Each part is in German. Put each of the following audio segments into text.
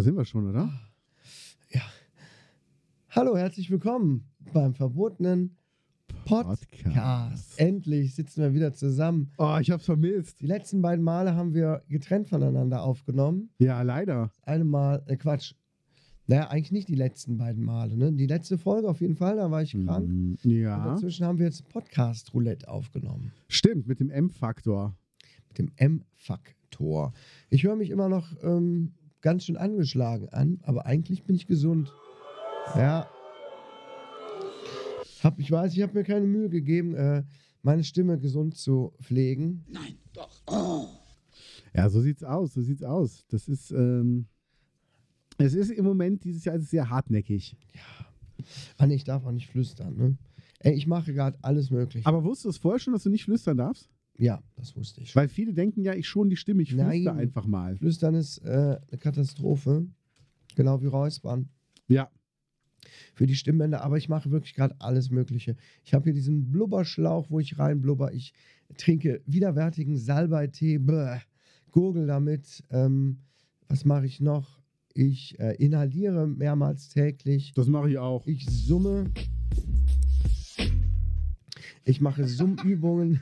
Da sind wir schon, oder? ja. Hallo, herzlich willkommen beim verbotenen Podcast. Podcast. Endlich sitzen wir wieder zusammen. Oh, ich hab's vermisst. Die letzten beiden Male haben wir getrennt voneinander aufgenommen. Ja, leider. Das eine Mal, äh, Quatsch. Naja, eigentlich nicht die letzten beiden Male. Ne? Die letzte Folge auf jeden Fall, da war ich krank. Mm, Und Ja. dazwischen haben wir jetzt Podcast Roulette aufgenommen. Stimmt, mit dem M-Faktor. Mit dem M-Faktor. Ich höre mich immer noch ähm, ganz schön angeschlagen an, aber eigentlich bin ich gesund. Ja. Hab, ich weiß, ich habe mir keine Mühe gegeben, äh, meine Stimme gesund zu pflegen. Ja, so sieht's aus, so sieht's aus. Das ist, ähm, es ist im Moment dieses Jahr sehr hartnäckig. Ah, nee, ich darf auch nicht flüstern. Ne? Ey, ich mache gerade alles möglich. Aber wusstest du es vorher schon, dass du nicht flüstern darfst? Ja, das wusste ich. Weil viele denken ja, ich schon die Stimme, ich flüster Nein. einfach mal. Flüstern ist äh, eine Katastrophe. Genau wie Räuspern. Ja, für die Stimmbänder, aber ich mache wirklich gerade alles Mögliche. Ich habe hier diesen Blubberschlauch, wo ich reinblubber. Ich trinke widerwärtigen Salbeitee, bäh, gurgel damit. Ähm, was mache ich noch? Ich äh, inhaliere mehrmals täglich. das mache ich auch. Ich summe. Ich mache Summübungen.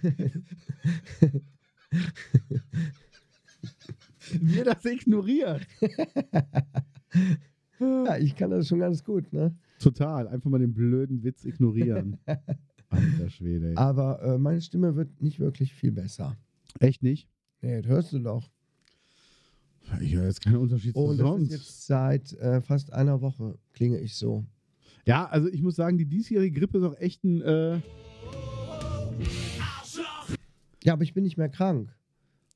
Wir das ignoriert. ja, ich kann das schon ganz gut, ne? Total. Einfach mal den blöden Witz ignorieren. Alter Schwede. ey. Aber äh, meine Stimme wird nicht wirklich viel besser. Echt nicht? Nee, das hörst du doch. Ich höre jetzt keinen Unterschied zu Und das sonst. ist jetzt seit äh, fast einer Woche klinge ich so. Ja, also ich muss sagen, die diesjährige Grippe ist auch echt ein. Äh, Ja, aber ich bin nicht mehr krank.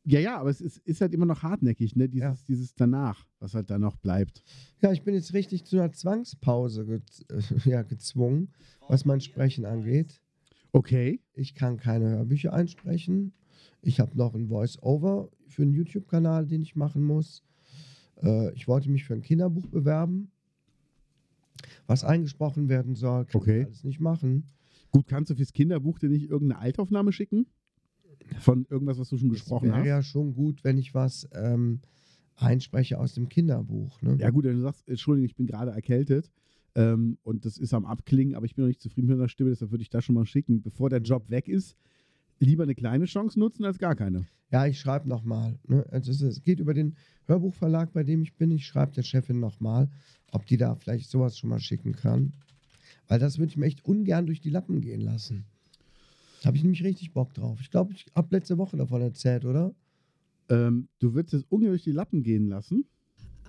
ja, ja, aber es ist, ist halt immer noch hartnäckig, ne? Dieses, Ja. dieses danach, was halt da noch bleibt. Ja, ich bin jetzt richtig zu einer Zwangspause ge ja, gezwungen, was mein Sprechen angeht. Okay. Ich kann keine Hörbücher einsprechen. Ich habe noch ein Voice-Over für einen YouTube-Kanal, den ich machen muss. Äh, ich wollte mich für ein Kinderbuch bewerben, was eingesprochen werden soll. Kann Okay. ich alles nicht machen. Gut, kannst du fürs Kinderbuch dir nicht irgendeine Altaufnahme schicken? Von irgendwas, was du schon gesprochen wäre hast? ja schon gut, wenn ich was ähm, einspreche aus dem Kinderbuch. Ne? Ja, gut, wenn du sagst, Entschuldigung, ich bin gerade erkältet ähm, und das ist am Abklingen, aber ich bin noch nicht zufrieden mit der Stimme, deshalb würde ich das schon mal schicken. Bevor der Job weg ist, lieber eine kleine Chance nutzen als gar keine. Ja, ich schreibe nochmal. Ne? Also es, es geht über den Hörbuchverlag, bei dem ich bin. Ich schreibe der Chefin nochmal, ob die da vielleicht sowas schon mal schicken kann. Weil das würde ich mir echt ungern durch die Lappen gehen lassen. Da habe ich nämlich richtig Bock drauf. Ich glaube, ich habe letzte Woche davon erzählt, oder? Ähm, du würdest es ungefähr durch die Lappen gehen lassen.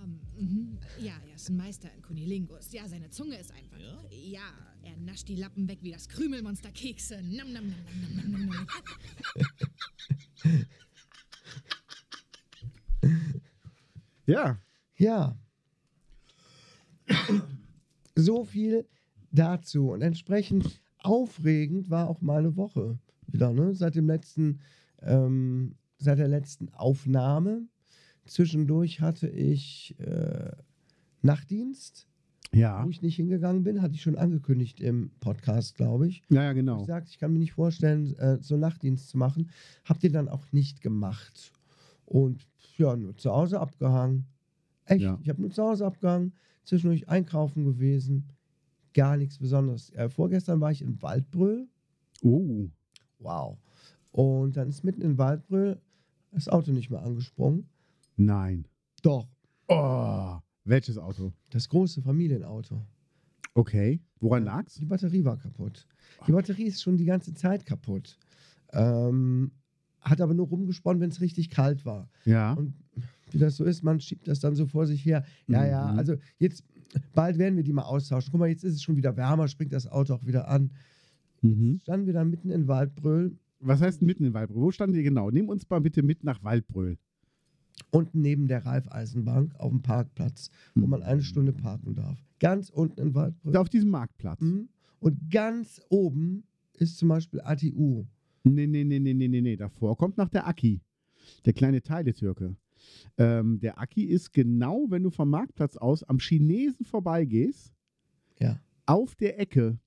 Ähm, mhm. Ja, er ist ein Meister in Kunilingus. Ja, seine Zunge ist einfach. Ja? er nascht die Lappen weg wie das Krümelmonster Kekse. Nam, nam, nam, nam, nam, nam, nam. Ja. Ja. so viel dazu. Und entsprechend aufregend war auch meine Woche wieder, ne? Seit dem letzten, ähm, seit der letzten Aufnahme. Zwischendurch hatte ich äh, Nachtdienst, Ja. wo ich nicht hingegangen bin, hatte ich schon angekündigt im Podcast, glaube ich. Ja, ja, Ich genau. sagte, ich kann mir nicht vorstellen, äh, so Nachtdienst zu machen. Habt ihr dann auch nicht gemacht. Und ja, nur zu Hause abgehangen. Echt, Ja. ich habe nur zu Hause abgehangen, zwischendurch einkaufen gewesen. Gar nichts Besonderes. Äh, vorgestern war ich in Waldbröl. Oh. Wow. Und dann ist mitten in Waldbröl das Auto nicht mehr angesprungen. Nein. Doch, Oh. Welches Auto? das große Familienauto. Okay. Woran Ja, lag's? Die Batterie war kaputt. Die Batterie ist schon die ganze Zeit kaputt. Ähm, hat aber nur rumgesponnen, wenn es richtig kalt war. Ja. Und wie das so ist, man schiebt das dann so vor sich her. Ja, ja, Mhm. also jetzt, bald werden wir die mal austauschen. Guck mal, jetzt ist es schon wieder wärmer, springt das Auto auch wieder an. Mhm. Standen wir dann mitten in Waldbröl, Was heißt mitten in Waldbröl? Wo standen die genau? Nimm uns mal bitte mit nach Waldbröl. unten neben der Raiffeisenbank auf dem Parkplatz, wo man eine Stunde parken darf. Ganz unten in Waldbröl. Da auf diesem Marktplatz. Mhm. Und ganz oben ist zum Beispiel ATU. Nee, nee, nee, nee, nee, nee, nee. Davor kommt noch der Aki. Der kleine Teile-Türke. Ähm, der Aki ist genau, wenn du vom Marktplatz aus am Chinesen vorbeigehst, Ja. auf der Ecke.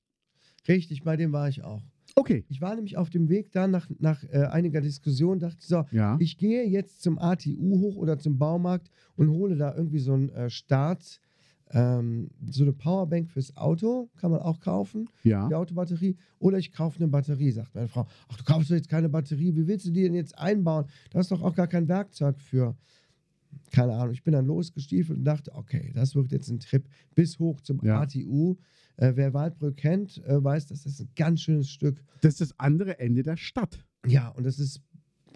Richtig, bei dem war ich auch. Okay. Ich war nämlich auf dem Weg da nach, nach äh, einiger Diskussion, dachte ich so, Ja. ich gehe jetzt zum ATU hoch oder zum Baumarkt und hole da irgendwie so einen äh, Start, ähm, so eine Powerbank fürs Auto, kann man auch kaufen, ja. die Autobatterie. Oder ich kaufe eine Batterie, sagt meine Frau. Ach, du kaufst doch jetzt keine Batterie, wie willst du die denn jetzt einbauen? Da hast doch auch gar kein Werkzeug für. Keine Ahnung, ich bin dann losgestiefelt und dachte, okay, das wird jetzt ein Trip bis hoch zum Ja. ATU. Äh, wer Waldbrüll kennt, äh, weiß, das ist ein ganz schönes Stück. Das ist das andere Ende der Stadt. Ja, und das ist.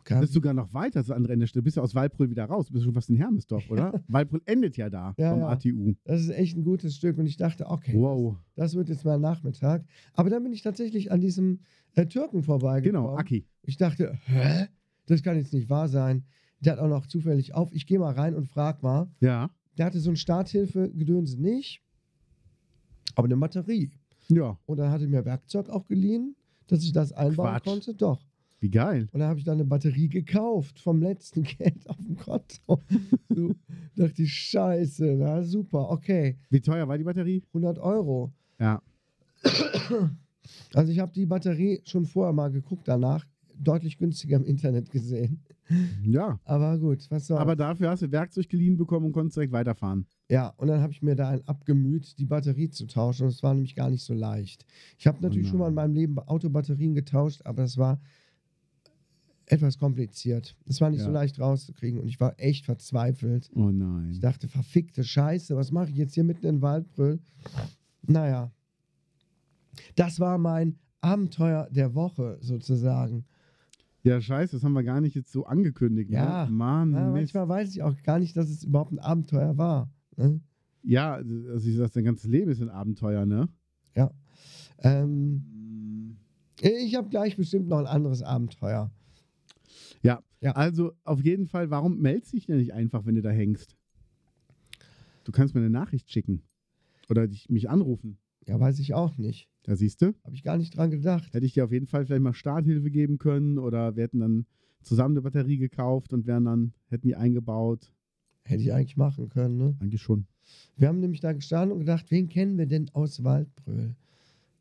Das ist sogar noch weiter, das andere Ende. Du bist ja aus Waldbröl wieder raus. Du bist schon fast in Hermesdorf, oder? Waldbröl endet ja da Ja, vom ja. ATU. Das ist echt ein gutes Stück und ich dachte, okay, Wow. das wird jetzt mal Nachmittag. Aber dann bin ich tatsächlich an diesem äh, Türken vorbeigekommen. Genau, Aki. Ich dachte, hä? Das kann jetzt nicht wahr sein. Der hat auch noch zufällig auf. Ich gehe mal rein und frag mal. Ja. Der hatte so ein Starthilfe-Gedönse nicht, aber eine Batterie. Ja. Und dann hatte mir Werkzeug auch geliehen, dass ich das einbauen Quatsch. konnte. Doch. Wie geil. Und dann habe ich dann eine Batterie gekauft vom letzten Geld auf dem Konto. so, dachte ich, scheiße, na super, okay. Wie teuer war die Batterie? 100 Euro. Ja. Also ich habe die Batterie schon vorher mal geguckt danach, deutlich günstiger im Internet gesehen. Ja. Aber gut, was soll. Aber dafür hast du Werkzeug geliehen bekommen und konntest direkt weiterfahren. ja, und dann habe ich mir da ein abgemüht, die Batterie zu tauschen. Und es war nämlich gar nicht so leicht. Ich habe natürlich schon mal in meinem Leben Autobatterien getauscht, aber es war etwas kompliziert. Es war nicht Ja. so leicht rauszukriegen und ich war echt verzweifelt. Oh nein. Ich dachte, verfickte Scheiße, was mache ich jetzt hier mitten in Waldbrüll? Naja, das war mein Abenteuer der Woche sozusagen. Ja, scheiße, das haben wir gar nicht jetzt so angekündigt. Ja. Ne? Mann, Ja, manchmal weiß ich auch gar nicht, dass es überhaupt ein Abenteuer war. Ne? Ja, also ich sag, dein ganzes Leben ist ein Abenteuer, ne? Ja. Ähm, ich habe gleich bestimmt noch ein anderes Abenteuer. Ja. Ja. Also auf jeden Fall, warum meldest dich denn nicht einfach, wenn du da hängst? Du kannst mir eine Nachricht schicken. Oder dich, mich anrufen. Ja, weiß ich auch nicht. Da siehst du. Habe ich gar nicht dran gedacht. Hätte ich dir auf jeden Fall vielleicht mal Starthilfe geben können oder wir hätten dann zusammen eine Batterie gekauft und wären dann, hätten die eingebaut. Hätte ich eigentlich machen können. Ne? Eigentlich schon. Wir haben nämlich da gestanden und gedacht, wen kennen wir denn aus Waldbröl?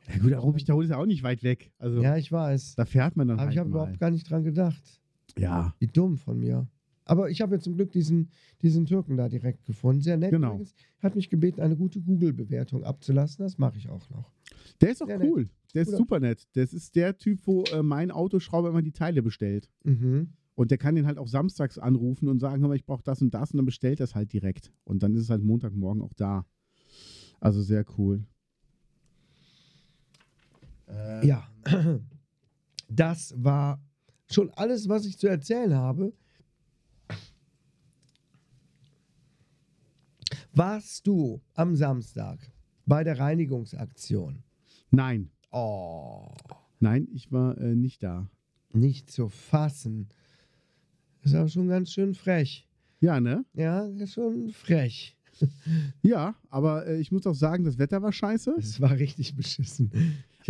Ja gut, der Rubichterhol ist ja auch nicht weit weg. Also Ja, ich weiß. da fährt man dann Aber halt ich habe überhaupt gar nicht dran gedacht. Ja. Wie dumm von mir. Aber ich habe ja zum Glück diesen, diesen Türken da direkt gefunden. Sehr nett. Genau. übrigens. Hat mich gebeten, eine gute Google-Bewertung abzulassen. Das mache ich auch noch. Der ist auch Sehr nett. cool. Der ist super nett. Das ist der Typ, wo äh, mein Autoschrauber immer die Teile bestellt. Mhm. Und der kann den halt auch samstags anrufen und sagen, hör mal, ich brauche das und das und dann bestellt das halt direkt. Und dann ist es halt Montagmorgen auch da. Also sehr cool. Ja. Das war schon alles, was ich zu erzählen habe. Warst du am Samstag bei der Reinigungsaktion? Nein, Oh, nein, ich war äh, nicht da. nicht zu fassen. Ist aber schon ganz schön frech. Ja, ne? Ja, ist schon frech. Ja, aber äh, ich muss auch sagen, das Wetter war scheiße. Es war richtig beschissen.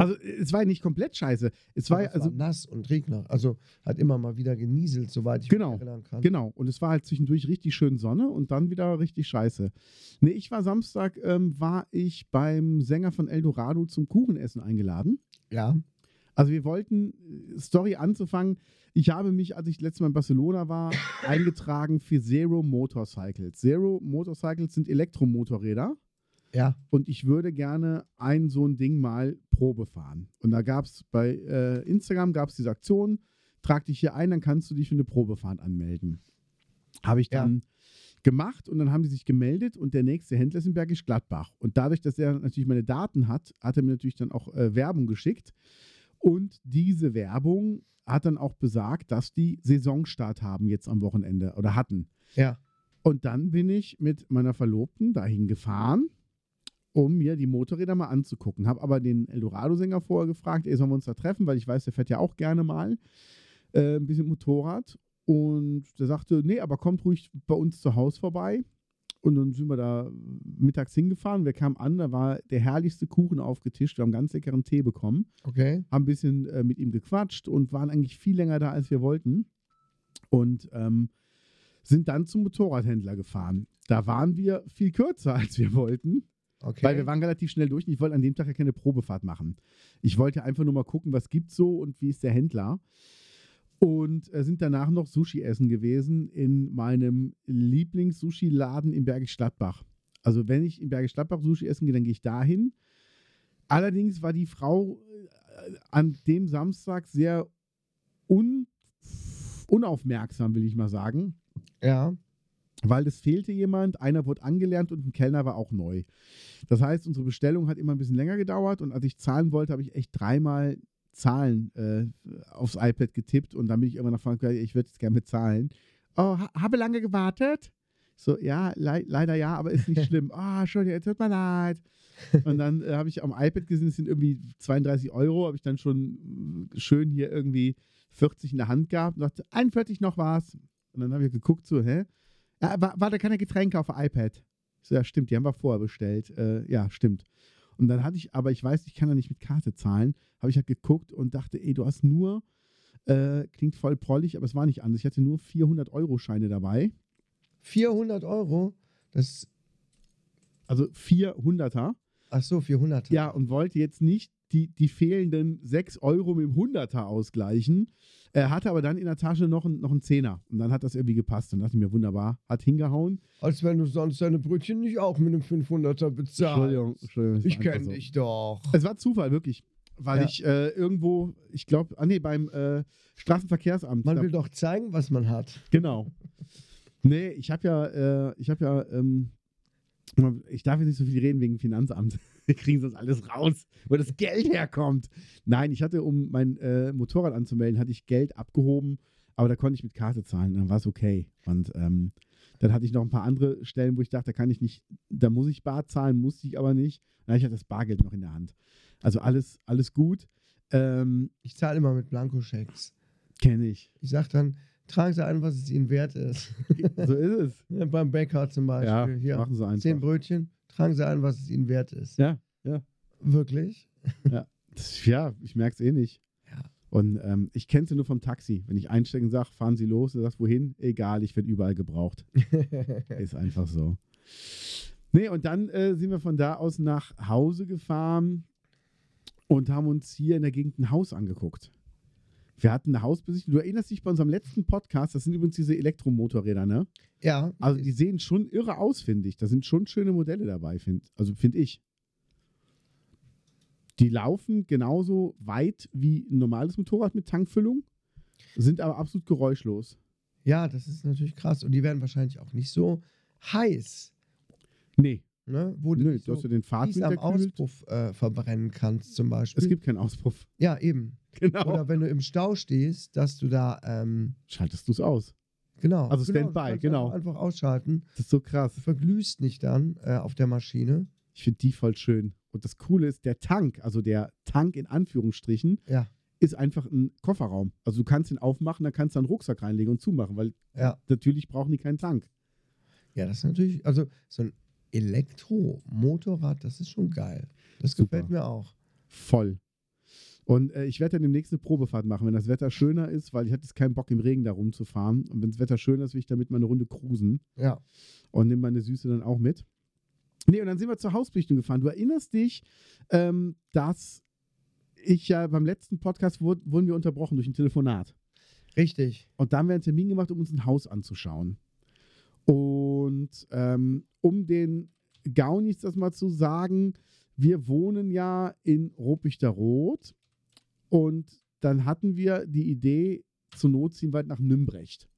Also äh, es war ja nicht komplett scheiße. Es war, es also war nass und Regner. Also hat immer mal wieder genieselt, soweit ich Genau, mich erinnern kann. Genau, und es war halt zwischendurch richtig schön Sonne und dann wieder richtig scheiße. Nee, ich war Samstag, ähm, war ich beim Sänger von Eldorado zum Kuchenessen eingeladen. Ja. Also wir wollten, äh, Story anzufangen, ich habe mich, als ich letztes Mal in Barcelona war, eingetragen für Zero Motorcycles. Zero Motorcycles sind Elektromotorräder. Ja. und ich würde gerne ein so ein Ding mal Probe fahren. Und da gab es bei äh, Instagram gab es diese Aktion, trag dich hier ein, dann kannst du dich für eine Probefahrt anmelden. Habe ich Ja. dann gemacht und dann haben die sich gemeldet und der nächste Händler ist in Bergisch Gladbach. Und dadurch, dass er natürlich meine Daten hat, hat er mir natürlich dann auch äh, Werbung geschickt. Und diese Werbung hat dann auch besagt, dass die Saisonstart haben jetzt am Wochenende oder hatten. Ja. Und dann bin ich mit meiner Verlobten dahin gefahren, um mir die Motorräder mal anzugucken. Habe aber den Eldorado-Sänger vorher gefragt, ey, sollen wir uns da treffen, weil ich weiß, der fährt ja auch gerne mal äh, ein bisschen Motorrad. Und der sagte, nee, aber kommt ruhig bei uns zu Hause vorbei. Und dann sind wir da mittags hingefahren. Wir kamen an, da war der herrlichste Kuchen aufgetischt. Wir haben ganz leckeren Tee bekommen Okay. haben ein bisschen äh, mit ihm gequatscht und waren eigentlich viel länger da, als wir wollten. Und ähm, sind dann zum Motorradhändler gefahren. Da waren wir viel kürzer, als wir wollten, Okay. weil wir waren relativ schnell durch und ich wollte an dem Tag ja keine Probefahrt machen. Ich wollte einfach nur mal gucken, was gibt's so und wie ist der Händler. Und äh, sind danach noch Sushi essen gewesen in meinem Lieblings-Sushi-Laden in Bergisch Gladbach. Also wenn ich in Bergisch Gladbach Sushi essen gehe, dann gehe ich dahin. Allerdings war die Frau äh, an dem Samstag sehr un unaufmerksam, will ich mal sagen, ja. Weil es fehlte jemand, einer wurde angelernt und ein Kellner war auch neu. Das heißt, unsere Bestellung hat immer ein bisschen länger gedauert und als ich zahlen wollte, habe ich echt dreimal Zahlen äh, aufs iPad getippt und dann bin ich immer nach Frankreich, ich würde jetzt gerne bezahlen. Oh, ha habe lange gewartet? So, ja, lei leider ja, aber ist nicht schlimm. Ah, Entschuldigung, tut mir leid. Und dann äh, habe ich am iPad gesehen, es sind irgendwie 32 Euro, habe ich dann schon äh, schön hier irgendwie 40 in der Hand gehabt und dachte, 41 noch was. Und dann habe ich geguckt, so, hä? Ja, war, war da keine Getränke auf iPad? So, ja, stimmt, die haben wir vorher bestellt. Äh, ja, stimmt. Und dann hatte ich, aber ich weiß, ich kann da nicht mit Karte zahlen, habe ich halt geguckt und dachte, ey, du hast nur, äh, klingt voll prollig, aber es war nicht anders. Ich hatte nur 400-Euro-Scheine dabei. 400 Euro. Das. Also 400er. Ach so, 400. Ja, und wollte jetzt nicht die, die fehlenden 6 Euro mit dem 100er ausgleichen. Er hatte aber dann in der Tasche noch einen noch einen Zehner. Und dann hat das irgendwie gepasst. Und dachte ich mir, wunderbar, hat hingehauen. Als wenn du sonst deine Brötchen nicht auch mit einem 500er bezahlst. Entschuldigung, Entschuldigung. Ich kenne so. dich doch. Es war Zufall, wirklich. Weil Ja. ich äh, irgendwo, ich glaube, ah nee, beim äh, Straßenverkehrsamt. Man will doch zeigen, was man hat. Genau. Nee, ich habe ja, äh, ich habe ja, ähm, ich darf jetzt nicht so viel reden wegen Finanzamt. Wir kriegen sonst alles raus, wo das Geld herkommt. Nein, ich hatte, um mein äh, Motorrad anzumelden, hatte ich Geld abgehoben, aber da konnte ich mit Karte zahlen, dann war es okay. Und ähm, dann hatte ich noch ein paar andere Stellen, wo ich dachte, da kann ich nicht, da muss ich bar zahlen, musste ich aber nicht. Dann hatte ich halt das Bargeld noch in der Hand. Also alles, alles gut. Ähm, Ich zahle immer mit Blankoschecks. Kenne ich. Ich sag dann, tragen Sie ein, was es Ihnen wert ist. So ist es. Beim Bäcker zum Beispiel. Ja, Hier, machen sie einfach. zehn Brötchen, tragen Sie ein, was es Ihnen wert ist. Ja, ja. Wirklich? Das, ja, ich merke es eh nicht. Ja. Und ähm, ich kenne sie nur vom Taxi. Wenn ich einsteigen und sage, fahren Sie los, du sagst, wohin? Egal, ich werde überall gebraucht. Ist einfach so. Nee, und dann äh, sind wir von da aus nach Hause gefahren und haben uns hier in der Gegend ein Haus angeguckt. Wir hatten eine Hausbesichtigung. Du erinnerst dich bei unserem letzten Podcast, das sind übrigens diese Elektromotorräder, ne? ja, Also die sehen schon irre aus, finde ich. Da sind schon schöne Modelle dabei, find, also finde ich. Die laufen genauso weit wie ein normales Motorrad mit Tankfüllung, sind aber absolut geräuschlos. ja, das ist natürlich krass. Und die werden wahrscheinlich auch nicht so heiß. Nee, Ne? Wo du nö, du so den fies am. Auspuff äh, verbrennen kannst, zum Beispiel. Es gibt keinen Auspuff. ja, eben. Genau. Oder wenn du im Stau stehst, dass du da, ähm, Schaltest du es aus. genau. Also genau, Standby, kannst genau. Einfach, einfach ausschalten. Das ist so krass. Du verglühst nicht dann äh, auf der Maschine. Ich finde die voll schön. Und das Coole ist, der Tank, also der Tank in Anführungsstrichen, Ja. ist einfach ein Kofferraum. Also du kannst ihn aufmachen, dann kannst du einen Rucksack reinlegen und zumachen, weil Ja. natürlich brauchen die keinen Tank. Ja, das ist natürlich, also so ein Elektromotorrad, das ist schon geil. Das Super. gefällt mir auch. Voll. Und äh, ich werde dann demnächst eine Probefahrt machen, wenn das Wetter schöner ist, weil ich hatte jetzt keinen Bock im Regen da rumzufahren. Und wenn das Wetter schöner ist, will ich damit mal eine Runde cruisen Ja. und nehme meine Süße dann auch mit. Nee, und dann sind wir zur Hausbesichtigung gefahren. Du erinnerst dich, ähm, dass ich ja beim letzten Podcast wurd, wurden wir unterbrochen durch ein Telefonat. Richtig. Und da haben wir einen Termin gemacht, um uns ein Haus anzuschauen. Und ähm, um den Gaunis das mal zu sagen, wir wohnen ja in Ruppichteroth und dann hatten wir die Idee, zur Not ziehen wir halt nach Nümbrecht.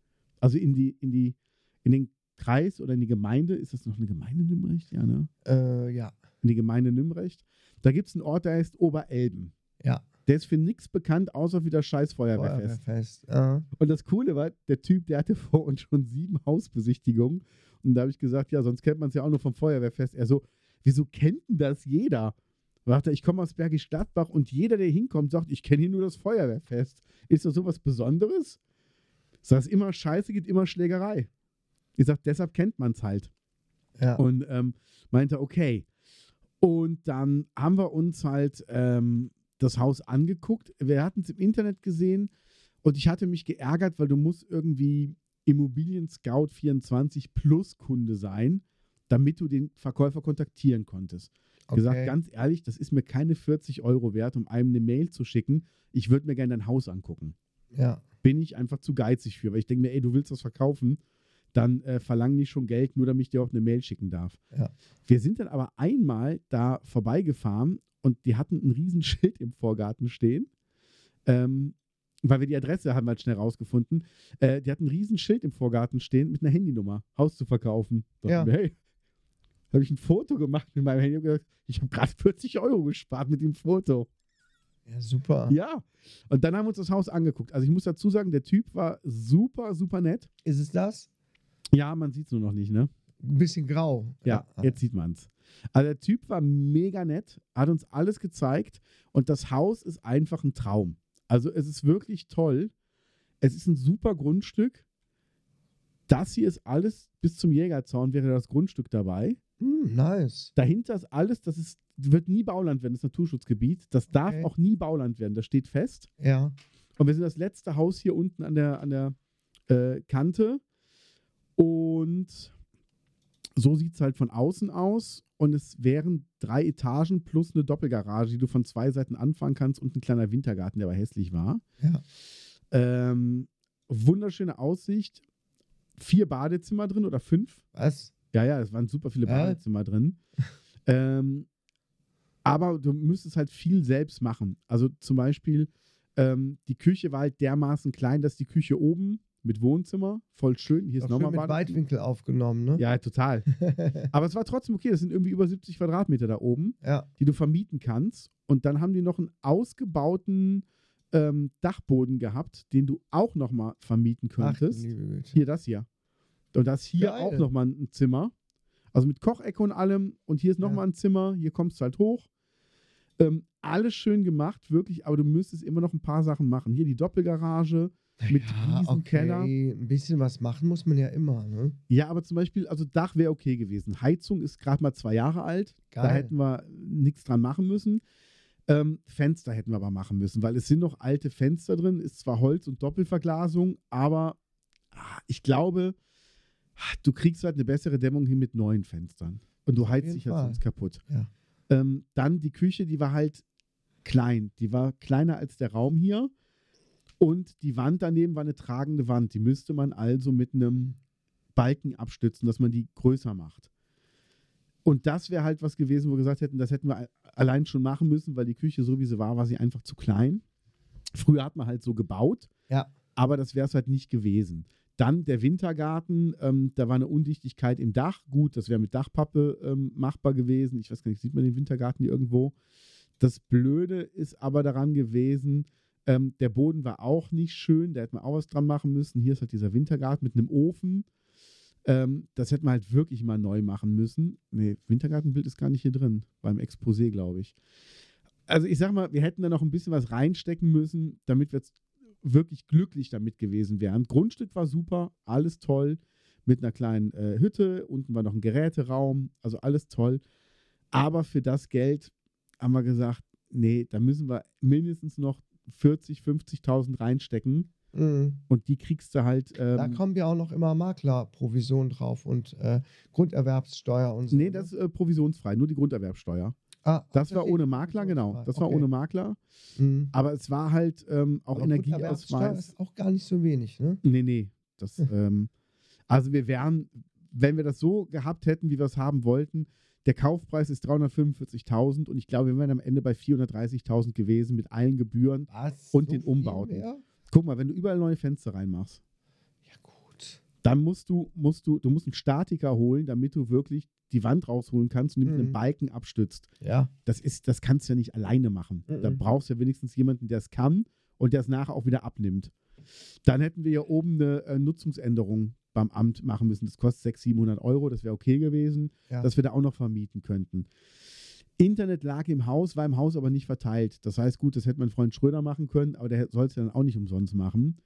Also in die, in die, in den Kreis oder in die Gemeinde, ist das noch eine Gemeinde Nümbrecht? Ja, ne? Äh, ja. In die Gemeinde Nümbrecht. Da gibt es einen Ort, der heißt Oberelben. Ja. Der ist für nichts bekannt, außer wie das scheiß Feuerwehrfest. Feuerwehrfest. Äh, Und das Coole war, der Typ, der hatte vor uns schon sieben Hausbesichtigungen. Und da habe ich gesagt, ja, sonst kennt man es ja auch nur vom Feuerwehrfest. Er so, wieso kennt denn das jeder? Warte, ich komme aus Bergisch Gladbach und jeder, der hinkommt, sagt, ich kenne hier nur das Feuerwehrfest. Ist das sowas Besonderes? Es ist immer Scheiße, gibt immer Schlägerei. Ich sage, deshalb kennt man es halt. ja. Und ähm, meinte, okay. Und dann haben wir uns halt ähm, das Haus angeguckt. Wir hatten es im Internet gesehen und ich hatte mich geärgert, weil du musst irgendwie Immobilien Scout 24 Plus Kunde sein, damit du den Verkäufer kontaktieren konntest. Gesagt, Okay. ganz ehrlich, das ist mir keine 40 Euro wert, um einem eine Mail zu schicken. Ich würde mir gerne dein Haus angucken ja. bin ich einfach zu geizig für, weil ich denke mir, ey, du willst was verkaufen, dann äh, verlang nicht schon Geld, nur damit ich dir auch eine Mail schicken darf. Ja. Wir sind dann aber einmal da vorbeigefahren und die hatten ein riesen Schild im Vorgarten stehen, ähm, weil wir die Adresse haben halt schnell rausgefunden. Äh, die hatten ein riesen Schild im Vorgarten stehen mit einer Handynummer, Haus zu verkaufen. Ja. mir, hey, habe ich ein Foto gemacht mit meinem Handy und gesagt, ich habe gerade 40 Euro gespart mit dem Foto. Ja, super. Ja. Und dann haben wir uns das Haus angeguckt. Also ich muss dazu sagen, der Typ war super, super nett. Ist es das? Ja, man sieht es nur noch nicht, ne? Ein bisschen grau. Ja, jetzt sieht man es. Also der Typ war mega nett, hat uns alles gezeigt und das Haus ist einfach ein Traum. Also es ist wirklich toll. Es ist ein super Grundstück. Das hier ist alles bis zum Jägerzaun wäre das Grundstück dabei. Hm, nice. Dahinter ist alles, das ist, wird nie Bauland werden, das ist Naturschutzgebiet. Das darf Okay. auch nie Bauland werden, das steht fest. Ja. Und wir sind das letzte Haus hier unten an der, an der äh, Kante. Und so sieht es halt von außen aus. Und es wären drei Etagen plus eine Doppelgarage, die du von zwei Seiten anfangen kannst und ein kleiner Wintergarten, der aber hässlich war. Ja. Ähm, wunderschöne Aussicht. Vier Badezimmer drin oder fünf. Was? Ja, ja, es waren super viele Ja. Badezimmer drin. ähm, aber du müsstest halt viel selbst machen. Also zum Beispiel, ähm, die Küche war halt dermaßen klein, dass die Küche oben mit Wohnzimmer, voll schön, hier ist nochmal mit. Weitwinkel aufgenommen, ne? Ja, total. Aber es war trotzdem okay, das sind irgendwie über 70 Quadratmeter da oben, Ja. die du vermieten kannst. Und dann haben die noch einen ausgebauten ähm, Dachboden gehabt, den du auch nochmal vermieten Ach, könntest. Güte. Hier das hier. Und das hier Geil. auch nochmal ein Zimmer. Also mit Kochecke und allem. Und hier ist Ja. nochmal ein Zimmer. Hier kommst du halt hoch. Ähm, alles schön gemacht, wirklich. Aber du müsstest immer noch ein paar Sachen machen. Hier die Doppelgarage mit ja, riesen okay. Keller. Ein bisschen was machen muss man ja immer, ne? Ja, aber zum Beispiel, also Dach wäre okay gewesen. Heizung ist gerade mal zwei Jahre alt. Da Geil. hätten wir nichts dran machen müssen. Ähm, Fenster hätten wir aber machen müssen, weil es sind noch alte Fenster drin. Ist zwar Holz und Doppelverglasung, aber ah, ich glaube, ah, du kriegst halt eine bessere Dämmung hin mit neuen Fenstern. Und du heizt dich halt Fall. sonst kaputt. Ja. Ähm, dann die Küche, die war halt klein. Die war kleiner als der Raum hier. Und die Wand daneben war eine tragende Wand. Die müsste man also mit einem Balken abstützen, dass man die größer macht. Und das wäre halt was gewesen, wo wir gesagt hätten, das hätten wir allein schon machen müssen, weil die Küche, so wie sie war, war sie einfach zu klein. Früher hat man halt so gebaut, Ja. aber das wäre es halt nicht gewesen. Dann der Wintergarten, ähm, da war eine Undichtigkeit im Dach. Gut, das wäre mit Dachpappe ähm, machbar gewesen. Ich weiß gar nicht, sieht man den Wintergarten hier irgendwo? Das Blöde ist aber daran gewesen, ähm, der Boden war auch nicht schön, da hätte man auch was dran machen müssen. Hier ist halt dieser Wintergarten mit einem Ofen. Ähm, das hätte man halt wirklich mal neu machen müssen. Nee, Wintergartenbild ist gar nicht hier drin, beim Exposé, glaube ich. Also ich sag mal, wir hätten da noch ein bisschen was reinstecken müssen, damit wir jetzt wirklich glücklich damit gewesen wären. Grundstück war super, alles toll, mit einer kleinen äh, Hütte, unten war noch ein Geräteraum, also alles toll. Aber für das Geld haben wir gesagt, nee, da müssen wir mindestens noch 40, 50.000 reinstecken. Mhm. Und die kriegst du halt. Ähm, Da kommen ja auch noch immer Maklerprovision drauf und äh, Grunderwerbssteuer und so. nee, ne? das ist äh, provisionsfrei, nur die Grunderwerbsteuer. ah, Das war ohne Makler, genau. Das war Okay. ohne Makler. Mhm. Aber es war halt ähm, auch Aber Energieausweis. ist auch gar nicht so wenig, ne? Nee, nee. Das, ähm, also wir wären, wenn wir das so gehabt hätten, wie wir es haben wollten, Der Kaufpreis ist 345.000 und ich glaube, wir wären am Ende bei 430.000 gewesen mit allen Gebühren. Was? Und So den Umbauten. mehr? Guck mal, wenn du überall neue Fenster reinmachst, Ja, gut. dann musst du, musst du, du musst einen Statiker holen, damit du wirklich die Wand rausholen kannst und die mit einem Mhm. Balken abstützt. Ja. Das ist, das kannst du ja nicht alleine machen. Da Mhm. brauchst du ja wenigstens jemanden, der es kann und der es nachher auch wieder abnimmt. Dann hätten wir ja oben eine äh, Nutzungsänderung beim Amt machen müssen. Das kostet 600, 700 Euro, das wäre okay gewesen, Ja. dass wir da auch noch vermieten könnten. Internet lag im Haus, war im Haus aber nicht verteilt. Das heißt, gut, das hätte mein Freund Schröder machen können, aber der soll es ja dann auch nicht umsonst machen.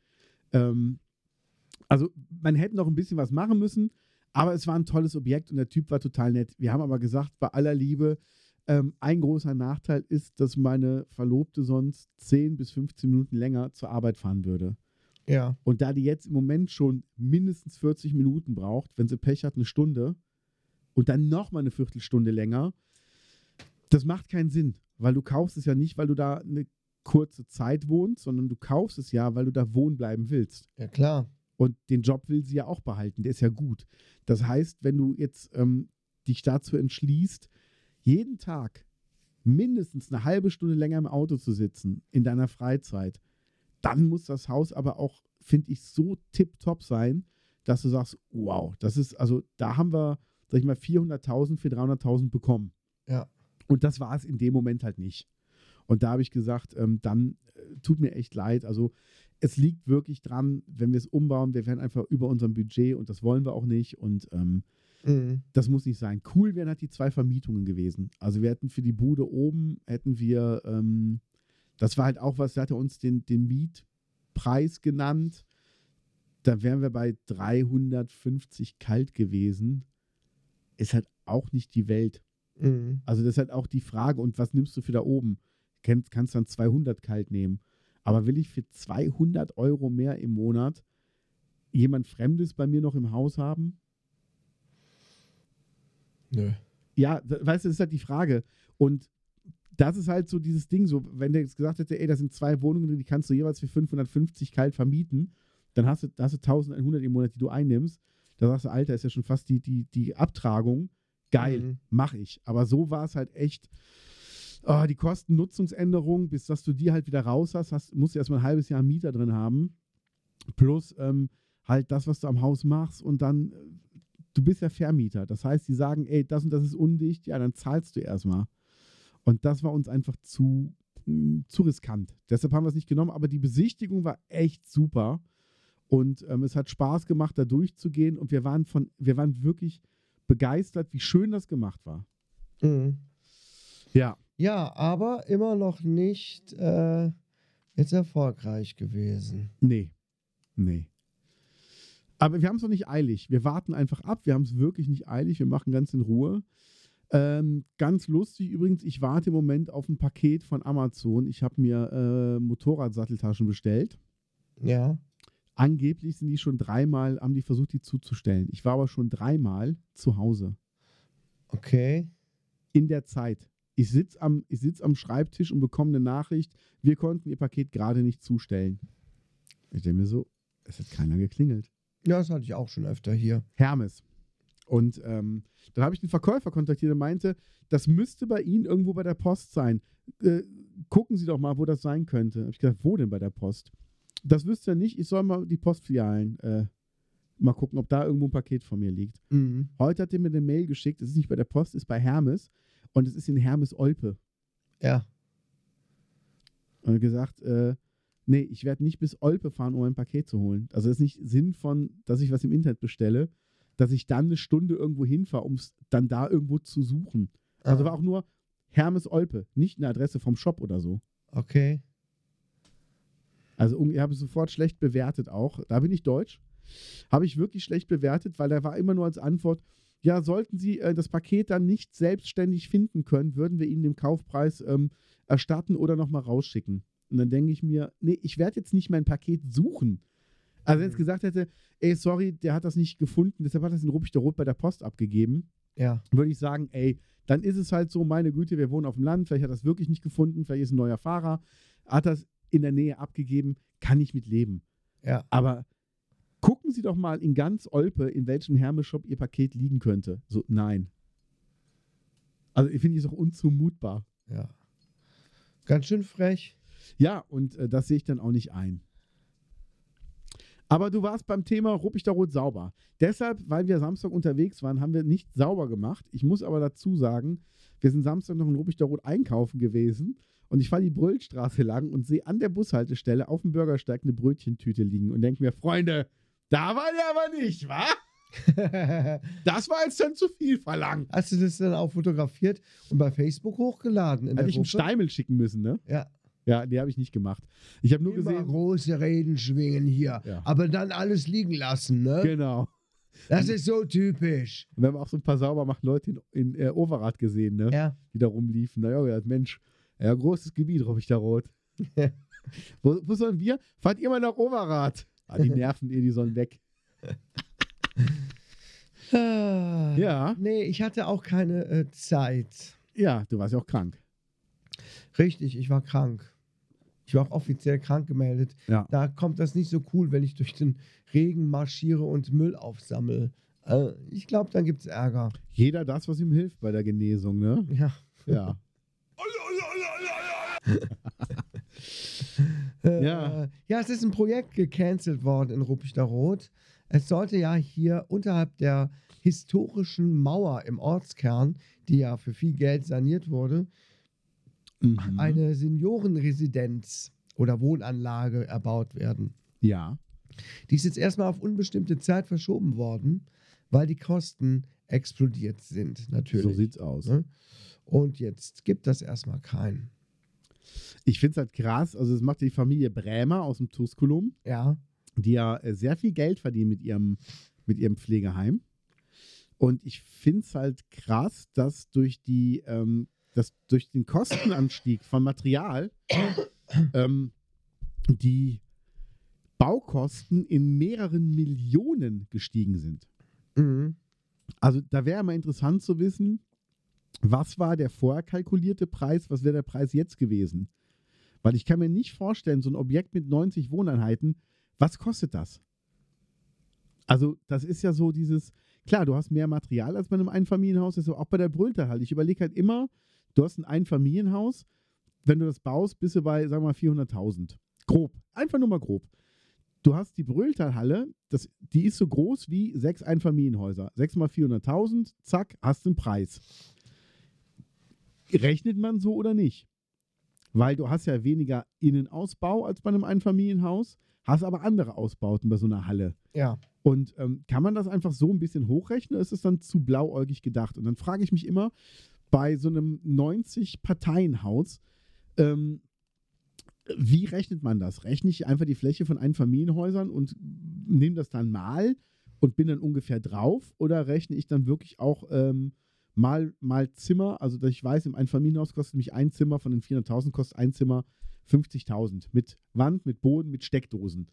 Ähm, also man hätte noch ein bisschen was machen müssen, aber es war ein tolles Objekt und der Typ war total nett. Wir haben aber gesagt, bei aller Liebe, ähm, ein großer Nachteil ist, dass meine Verlobte sonst 10 bis 15 Minuten länger zur Arbeit fahren würde. Ja. Und da die jetzt im Moment schon mindestens 40 Minuten braucht, wenn sie Pech hat, eine Stunde und dann nochmal eine Viertelstunde länger, das macht keinen Sinn, weil du kaufst es ja nicht, weil du da eine kurze Zeit wohnst, sondern du kaufst es ja, weil du da wohnen bleiben willst. Ja, klar. Und den Job will sie ja auch behalten, der ist ja gut. Das heißt, wenn du jetzt ähm, dich dazu entschließt, jeden Tag mindestens eine halbe Stunde länger im Auto zu sitzen in deiner Freizeit, dann muss das Haus aber auch, finde ich, so tipptopp sein, dass du sagst, wow, das ist, also da haben wir, sag ich mal, 400.000 für 300.000 bekommen. Ja. Und das war es in dem Moment halt nicht. Und da habe ich gesagt, ähm, dann äh, tut mir echt leid. Also es liegt wirklich dran, wenn wir es umbauen, wir werden einfach über unserem Budget und das wollen wir auch nicht. Und ähm, Mhm. das muss nicht sein. Cool wären halt die zwei Vermietungen gewesen. Also wir hätten für die Bude oben, hätten wir, ähm, das war halt auch was, da hat er uns den, den Mietpreis genannt. Da wären wir bei 350 kalt gewesen. Ist halt auch nicht die Welt. Mhm. Also das ist halt auch die Frage, und was nimmst du für da oben? Kannst, kannst dann 200 kalt nehmen. Aber will ich für 200 Euro mehr im Monat jemand Fremdes bei mir noch im Haus haben? Nö. Ja, we- weißt du, das ist halt die Frage. Und das ist halt so dieses Ding, so, wenn der jetzt gesagt hätte, ey, da sind zwei Wohnungen drin, die kannst du jeweils für 550 kalt vermieten, dann hast du, hast du 1100 im Monat, die du einnimmst. Da sagst du, Alter, ist ja schon fast die, die, die Abtragung. Geil, Mhm. mach ich. Aber so war es halt echt. Oh, die Kostennutzungsänderung, bis dass du die halt wieder raus hast, hast musst du erstmal ein halbes Jahr Mieter drin haben. Plus ähm, halt das, was du am Haus machst und dann, äh, du bist ja Vermieter. Das heißt, die sagen, ey, das und das ist undicht, ja, dann zahlst du erstmal. Und das war uns einfach zu, mh, zu riskant. Deshalb haben wir es nicht genommen, aber die Besichtigung war echt super. Und ähm, es hat Spaß gemacht, da durchzugehen. Und wir waren von, wir waren wirklich begeistert, wie schön das gemacht war. Mhm. Ja. Ja, aber immer noch nicht äh, jetzt erfolgreich gewesen. Nee. Nee. Aber wir haben es noch nicht eilig. Wir warten einfach ab. Wir haben es wirklich nicht eilig. Wir machen ganz in Ruhe. Ähm, ganz lustig übrigens, ich warte im Moment auf ein Paket von Amazon. Ich habe mir äh, Motorradsatteltaschen bestellt. Ja. Angeblich sind die schon dreimal, haben die versucht, die zuzustellen. Ich war aber schon dreimal zu Hause. Okay. In der Zeit. Ich sitze am, ich sitz am Schreibtisch und bekomme eine Nachricht, wir konnten Ihr Paket gerade nicht zustellen. Ich denke mir so, es hat keiner geklingelt. Ja, das hatte ich auch schon öfter hier. Hermes. Und ähm, dann habe ich den Verkäufer kontaktiert und meinte, das müsste bei Ihnen irgendwo bei der Post sein. Äh, gucken Sie doch mal, wo das sein könnte. Habe ich gesagt, wo denn bei der Post? Das wüsste er nicht. Ich soll mal die Postfilialen äh, mal gucken, ob da irgendwo ein Paket von mir liegt. Mhm. Heute hat er mir eine Mail geschickt. Es ist nicht bei der Post, es ist bei Hermes. Und es ist in Hermes-Olpe. Ja. Und er hat gesagt, äh, nee, ich werde nicht bis Olpe fahren, um ein Paket zu holen. Also das ist nicht Sinn von, dass ich was im Internet bestelle, dass ich dann eine Stunde irgendwo hinfahre, um es dann da irgendwo zu suchen. Also Ah, war auch nur Hermes Olpe, nicht eine Adresse vom Shop oder so. Okay. Also ich habe es sofort schlecht bewertet auch. Da bin ich deutsch. Habe ich wirklich schlecht bewertet, weil da war immer nur als Antwort, ja, sollten Sie äh, das Paket dann nicht selbstständig finden können, würden wir Ihnen den Kaufpreis ähm, erstatten oder nochmal rausschicken. Und dann denke ich mir, nee, ich werde jetzt nicht mein Paket suchen. Also wenn es Mhm. gesagt hätte, ey, sorry, der hat das nicht gefunden, deshalb hat er es in Ruppichter Rot bei der Post abgegeben, Ja. würde ich sagen, ey, dann ist es halt so, meine Güte, wir wohnen auf dem Land, vielleicht hat er das wirklich nicht gefunden, vielleicht ist ein neuer Fahrer, hat das in der Nähe abgegeben, kann ich mit leben. Ja. Aber gucken Sie doch mal in ganz Olpe, in welchem Hermes-Shop Ihr Paket liegen könnte. So, nein. Also ich finde es auch unzumutbar. Ja. Ganz schön frech. Ja, und äh, das sehe ich dann auch nicht ein. Aber du warst beim Thema Ruppichter Rot sauber. Deshalb, weil wir Samstag unterwegs waren, haben wir nicht sauber gemacht. Ich muss aber dazu sagen, wir sind Samstag noch in Ruppichter Rot einkaufen gewesen und ich fahre die Brüllstraße lang und sehe an der Bushaltestelle auf dem Bürgersteig eine Brötchentüte liegen und denke mir, Freunde, da war der aber nicht, wa? Das war jetzt dann zu viel verlangt. Hast du das dann auch fotografiert und bei Facebook hochgeladen? In Hätte ich einen Gruppe? Steimel schicken müssen, ne? Ja. Ja, die habe ich nicht gemacht. Ich habe nur Immer gesehen. große Reden schwingen hier, Ja. aber dann alles liegen lassen, ne? Genau. Das ist so typisch. Und wir haben auch so ein paar saubermacht Leute in, in äh, Overath gesehen, ne? Ja. Die da rumliefen. Na ja, ja, Mensch, ja, großes Gebiet, ich da rot. wo, wo sollen wir? Fahrt ihr mal nach Overath? Ah, die nerven ihr, die sollen weg. Ah. Ja. Nee, ich hatte auch keine äh, Zeit. Ja, du warst ja auch krank. Richtig, ich war krank. Ich war auch offiziell krank gemeldet. Ja. Da kommt das nicht so cool, wenn ich durch den Regen marschiere und Müll aufsammle. Äh, ich glaube, dann gibt es Ärger. Jeder das, was ihm hilft bei der Genesung, ne? Ja. Ja. Äh, Ja. ja, es ist ein Projekt gecancelt worden in Ruppichter Rot. Es sollte ja hier unterhalb der historischen Mauer im Ortskern, die ja für viel Geld saniert wurde, Mhm. eine Seniorenresidenz oder Wohnanlage erbaut werden. ja. Die ist jetzt erstmal auf unbestimmte Zeit verschoben worden, weil die Kosten explodiert sind, natürlich. So sieht's aus. Ne? Und jetzt gibt das erstmal keinen. Ich finde es halt krass. Also, es macht die Familie Brämer aus dem Tusculum. Ja. die ja äh, sehr viel Geld verdienen mit ihrem, mit ihrem Pflegeheim. Und ich finde es halt krass, dass durch, die, ähm, dass durch den Kostenanstieg von Material ähm, die Baukosten in mehreren Millionen gestiegen sind. Mhm. Also da wäre mal interessant zu wissen, was war der vorher kalkulierte Preis, was wäre der Preis jetzt gewesen? Weil ich kann mir nicht vorstellen, so ein Objekt mit 90 Wohneinheiten, was kostet das? Also das ist ja so dieses, klar, du hast mehr Material als bei einem Einfamilienhaus, das ist auch bei der Brüllter halt. Ich überlege halt immer, du hast ein Einfamilienhaus, wenn du das baust, bist du bei, sagen wir mal, 400.000. Grob. Einfach nur mal grob. Du hast die Brülltalhalle, das, die ist so groß wie sechs Einfamilienhäuser. Sechs mal 400.000, zack, hast einen Preis. Rechnet man so oder nicht? Weil du hast ja weniger Innenausbau als bei einem Einfamilienhaus, hast aber andere Ausbauten bei so einer Halle. Ja. Und ähm, kann man das einfach so ein bisschen hochrechnen oder ist es dann zu blauäugig gedacht? Und dann frage ich mich immer, bei so einem 90-Parteien-Haus, ähm, wie rechnet man das? Rechne ich einfach die Fläche von Einfamilienhäusern und nehme das dann mal und bin dann ungefähr drauf? Oder rechne ich dann wirklich auch ähm, mal, mal Zimmer? Also, dass ich weiß, im Einfamilienhaus kostet mich ein Zimmer von den 400.000, kostet ein Zimmer 50.000 mit Wand, mit Boden, mit Steckdosen.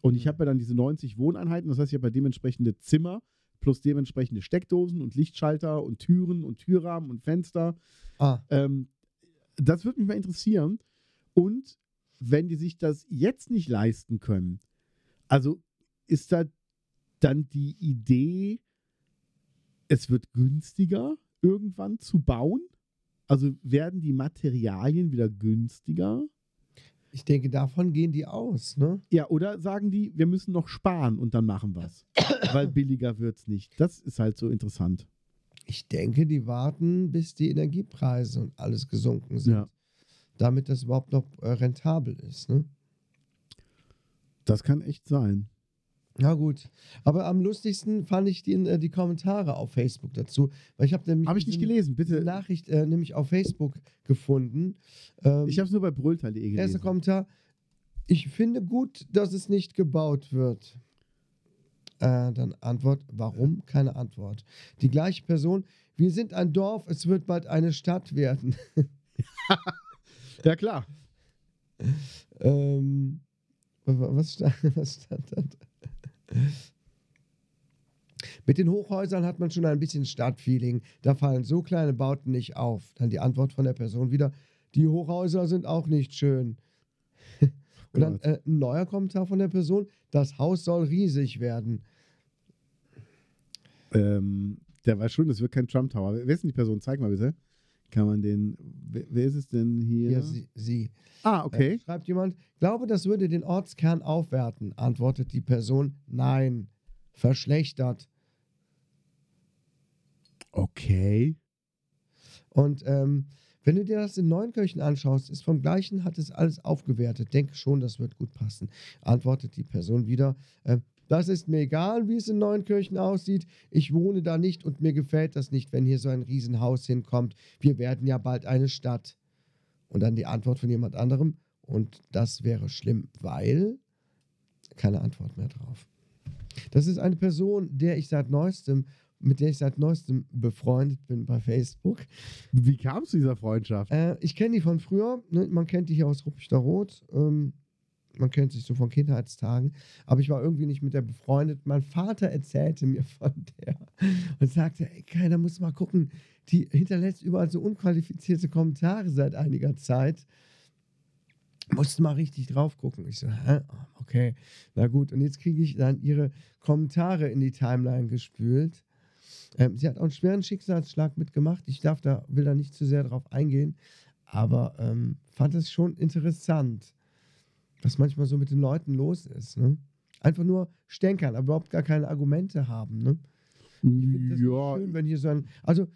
Und ich habe ja dann diese 90 Wohneinheiten, das heißt, ich habe ja dementsprechende Zimmer plus dementsprechende Steckdosen und Lichtschalter und Türen und Türrahmen und Fenster. Ah, Ähm, das würde mich mal interessieren. Und wenn die sich das jetzt nicht leisten können, also ist da dann die Idee, es wird günstiger irgendwann zu bauen? Also werden die Materialien wieder günstiger? Ich denke, davon gehen die aus, ne? Ja, oder sagen die, wir müssen noch sparen und dann machen wir es. Weil billiger wird es nicht. Das ist halt so interessant. Ich denke, die warten, bis die Energiepreise und alles gesunken sind. Ja. Damit das überhaupt noch äh, rentabel ist, ne? Das kann echt sein. Na gut. Aber am lustigsten fand ich die, äh, die Kommentare auf Facebook dazu. Weil ich habe nämlich Habe ich nicht gelesen, bitte. Nachricht äh, nämlich auf Facebook gefunden. Ähm, Ich habe es nur bei Erster gelesen. Kommentar. Ich finde gut, dass es nicht gebaut wird. Äh, dann Antwort, warum? Keine Antwort. Die gleiche Person, wir sind ein Dorf, es wird bald eine Stadt werden. Ja, klar. ähm, wa- was stand, was stand da? Mit den Hochhäusern hat man schon ein bisschen Stadtfeeling. Da fallen so kleine Bauten nicht auf. Dann die Antwort von der Person wieder, die Hochhäuser sind auch nicht schön. Und dann äh, ein neuer Kommentar von der Person, das Haus soll riesig werden. Ähm, der weiß schon, es wird kein Trump Tower. Wer ist denn die Person? Zeig mal bitte. Kann man den. Wer, wer ist es denn hier? Hier, sie. sie. ah, Äh, okay. schreibt jemand, glaube, das würde den Ortskern aufwerten. Antwortet die Person, nein, verschlechtert. Okay. Und ähm, wenn du dir das in Neunkirchen anschaust, ist vom Gleichen, hat es alles aufgewertet. Denke schon, das wird gut passen. Antwortet die Person wieder, äh, das ist mir egal, wie es in Neunkirchen aussieht. Ich wohne da nicht und mir gefällt das nicht, wenn hier so ein Riesenhaus hinkommt. Wir werden ja bald eine Stadt. Und dann die Antwort von jemand anderem. Und das wäre schlimm, weil keine Antwort mehr drauf. Das ist eine Person, der ich seit neuestem, mit der ich seit neuestem befreundet bin bei Facebook. Wie kam es zu dieser Freundschaft? Äh, ich kenne die von früher. Ne? Man kennt die hier aus Ruppichter Rot. Ähm, man kennt sich so von Kindheitstagen. Aber ich war irgendwie nicht mit der befreundet. Mein Vater erzählte mir von der und sagte: Ey, keiner muss mal gucken. Die hinterlässt überall so unqualifizierte Kommentare seit einiger Zeit. Musst mal richtig drauf gucken. Ich so, hä? Okay, na gut. Und jetzt kriege ich dann ihre Kommentare in die Timeline gespült. Ähm, sie hat auch einen schweren Schicksalsschlag mitgemacht. Ich darf da, will da nicht zu sehr drauf eingehen, aber ähm, fand es schon interessant, was manchmal so mit den Leuten los ist. Ne? Einfach nur stänkern, aber überhaupt gar keine Argumente haben. Ne? Ich finde das Ja, schön, wenn hier so ein. Also,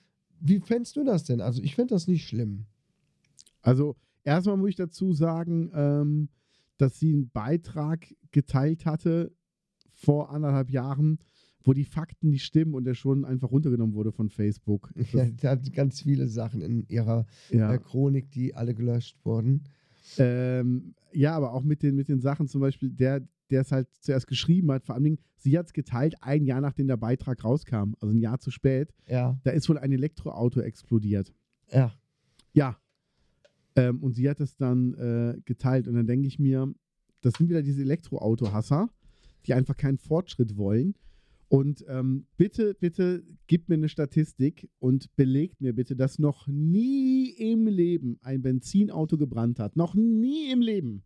wie fändest du das denn? Also, ich finde das nicht schlimm. Also erstmal muss ich dazu sagen, ähm, dass sie einen Beitrag geteilt hatte vor anderthalb Jahren, wo die Fakten nicht stimmen und der schon einfach runtergenommen wurde von Facebook. Ja, die hat ganz viele Sachen in ihrer ja. äh, Chronik, die alle gelöscht wurden. Ähm, ja, aber auch mit den, mit den Sachen zum Beispiel, der, der es halt zuerst geschrieben hat, vor allen Dingen, sie hat es geteilt, ein Jahr nachdem der Beitrag rauskam, also ein Jahr zu spät, Ja, da ist wohl ein Elektroauto explodiert. ja. Ja. Ähm, und sie hat es dann äh, geteilt. Und dann denke ich mir, das sind wieder diese Elektroauto-Hasser, die einfach keinen Fortschritt wollen. Und ähm, bitte, bitte gib mir eine Statistik und belegt mir bitte, dass noch nie im Leben ein Benzinauto gebrannt hat. Noch nie im Leben.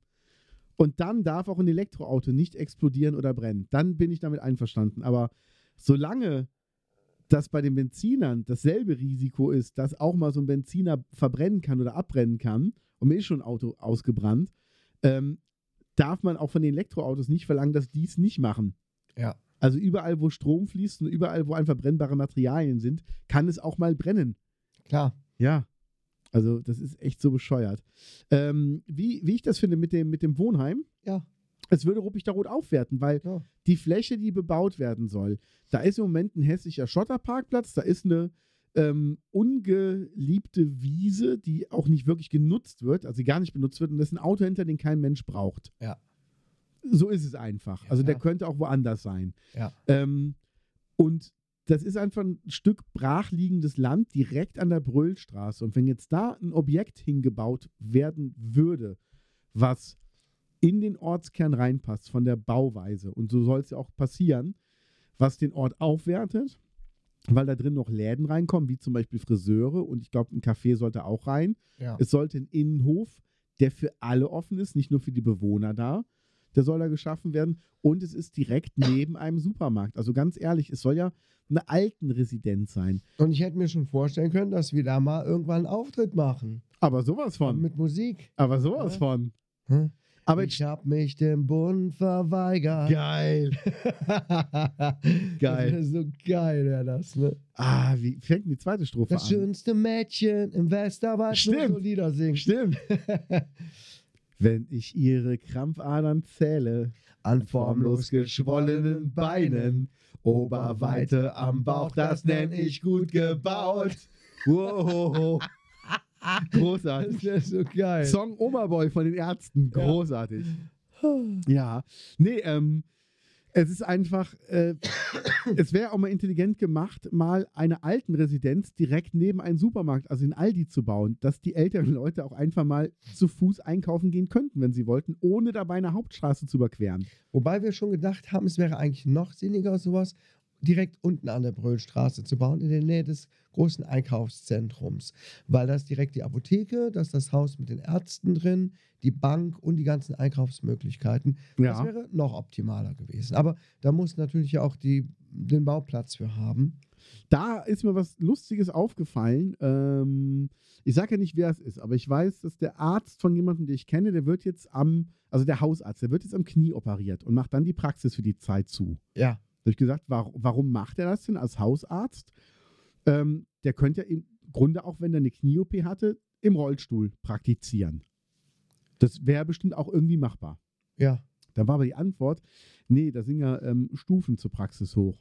Und dann darf auch ein Elektroauto nicht explodieren oder brennen. Dann bin ich damit einverstanden. Aber solange das bei den Benzinern dasselbe Risiko ist, dass auch mal so ein Benziner verbrennen kann oder abbrennen kann, und mir ist schon ein Auto ausgebrannt, ähm, darf man auch von den Elektroautos nicht verlangen, dass die es nicht machen. Ja. Also überall, wo Strom fließt und überall, wo einfach brennbare Materialien sind, kann es auch mal brennen. Klar. Ja. Also das ist echt so bescheuert. Ähm, wie, wie ich das finde mit dem, mit dem Wohnheim, Ja. es würde Ruppig-Rot aufwerten, weil Ja. die Fläche, die bebaut werden soll, da ist im Moment ein hässlicher Schotterparkplatz, da ist eine ähm, ungeliebte Wiese, die auch nicht wirklich genutzt wird, also gar nicht benutzt wird, und das ist ein Auto hinter, den kein Mensch braucht. Ja. So ist es einfach. Ja, also der ja. könnte auch woanders sein. Ja. Ähm, und das ist einfach ein Stück brachliegendes Land direkt an der Brüllstraße. Und wenn jetzt da ein Objekt hingebaut werden würde, was in den Ortskern reinpasst von der Bauweise, und so soll es ja auch passieren, was den Ort aufwertet, weil da drin noch Läden reinkommen, wie zum Beispiel Friseure und ich glaube, ein Café sollte auch rein. Ja. Es sollte ein Innenhof, der für alle offen ist, nicht nur für die Bewohner da. Der soll da geschaffen werden. Und es ist direkt neben einem Supermarkt. Also ganz ehrlich, es soll ja eine Altenresidenz sein. Und ich hätte mir schon vorstellen können, dass wir da mal irgendwann einen Auftritt machen. Aber sowas von. Mit Musik. Aber sowas Ja. von. Hm? Aber ich hab mich dem Bund verweigert. geil. Geil. Das so geil, wäre das, ne? Ah, wie fängt die zweite Strophe Das an? schönste Mädchen im Westerwald Stimmt. so Lieder singt. Stimmt. Wenn ich ihre Krampfadern zähle, An formlos geschwollenen Beinen, Oberweite am Bauch, das nenn ich gut gebaut. Wow. Das Großartig. wäre so geil. Song Oberboy von den Ärzten. Ja. Großartig. Ja. Nee, ähm, es ist einfach, äh, es wäre auch mal intelligent gemacht, mal eine Altenresidenz direkt neben einen Supermarkt, also in Aldi zu bauen, dass die älteren Leute auch einfach mal zu Fuß einkaufen gehen könnten, wenn sie wollten, ohne dabei eine Hauptstraße zu überqueren. Wobei wir schon gedacht haben, es wäre eigentlich noch sinniger, sowas direkt unten an der Brüllstraße zu bauen, in der Nähe des großen Einkaufszentrums. Weil da ist direkt die Apotheke, da ist das Haus mit den Ärzten drin, die Bank und die ganzen Einkaufsmöglichkeiten. Das wäre noch optimaler gewesen. Aber da muss natürlich ja auch die, den Bauplatz für haben. Da ist mir was Lustiges aufgefallen. Ähm, ich sage ja nicht, wer es ist, aber ich weiß, dass der Arzt von jemandem, den ich kenne, der wird jetzt am, also der Hausarzt, der wird jetzt am Knie operiert und macht dann die Praxis für die Zeit zu. Ja. Da habe ich gesagt, warum, warum macht er das denn als Hausarzt? Ähm, der könnte ja im Grunde auch, wenn er eine Knie-OP hatte, im Rollstuhl praktizieren. Das wäre bestimmt auch irgendwie machbar. Ja. Da war aber die Antwort, nee, da sind ja ähm, Stufen zur Praxis hoch.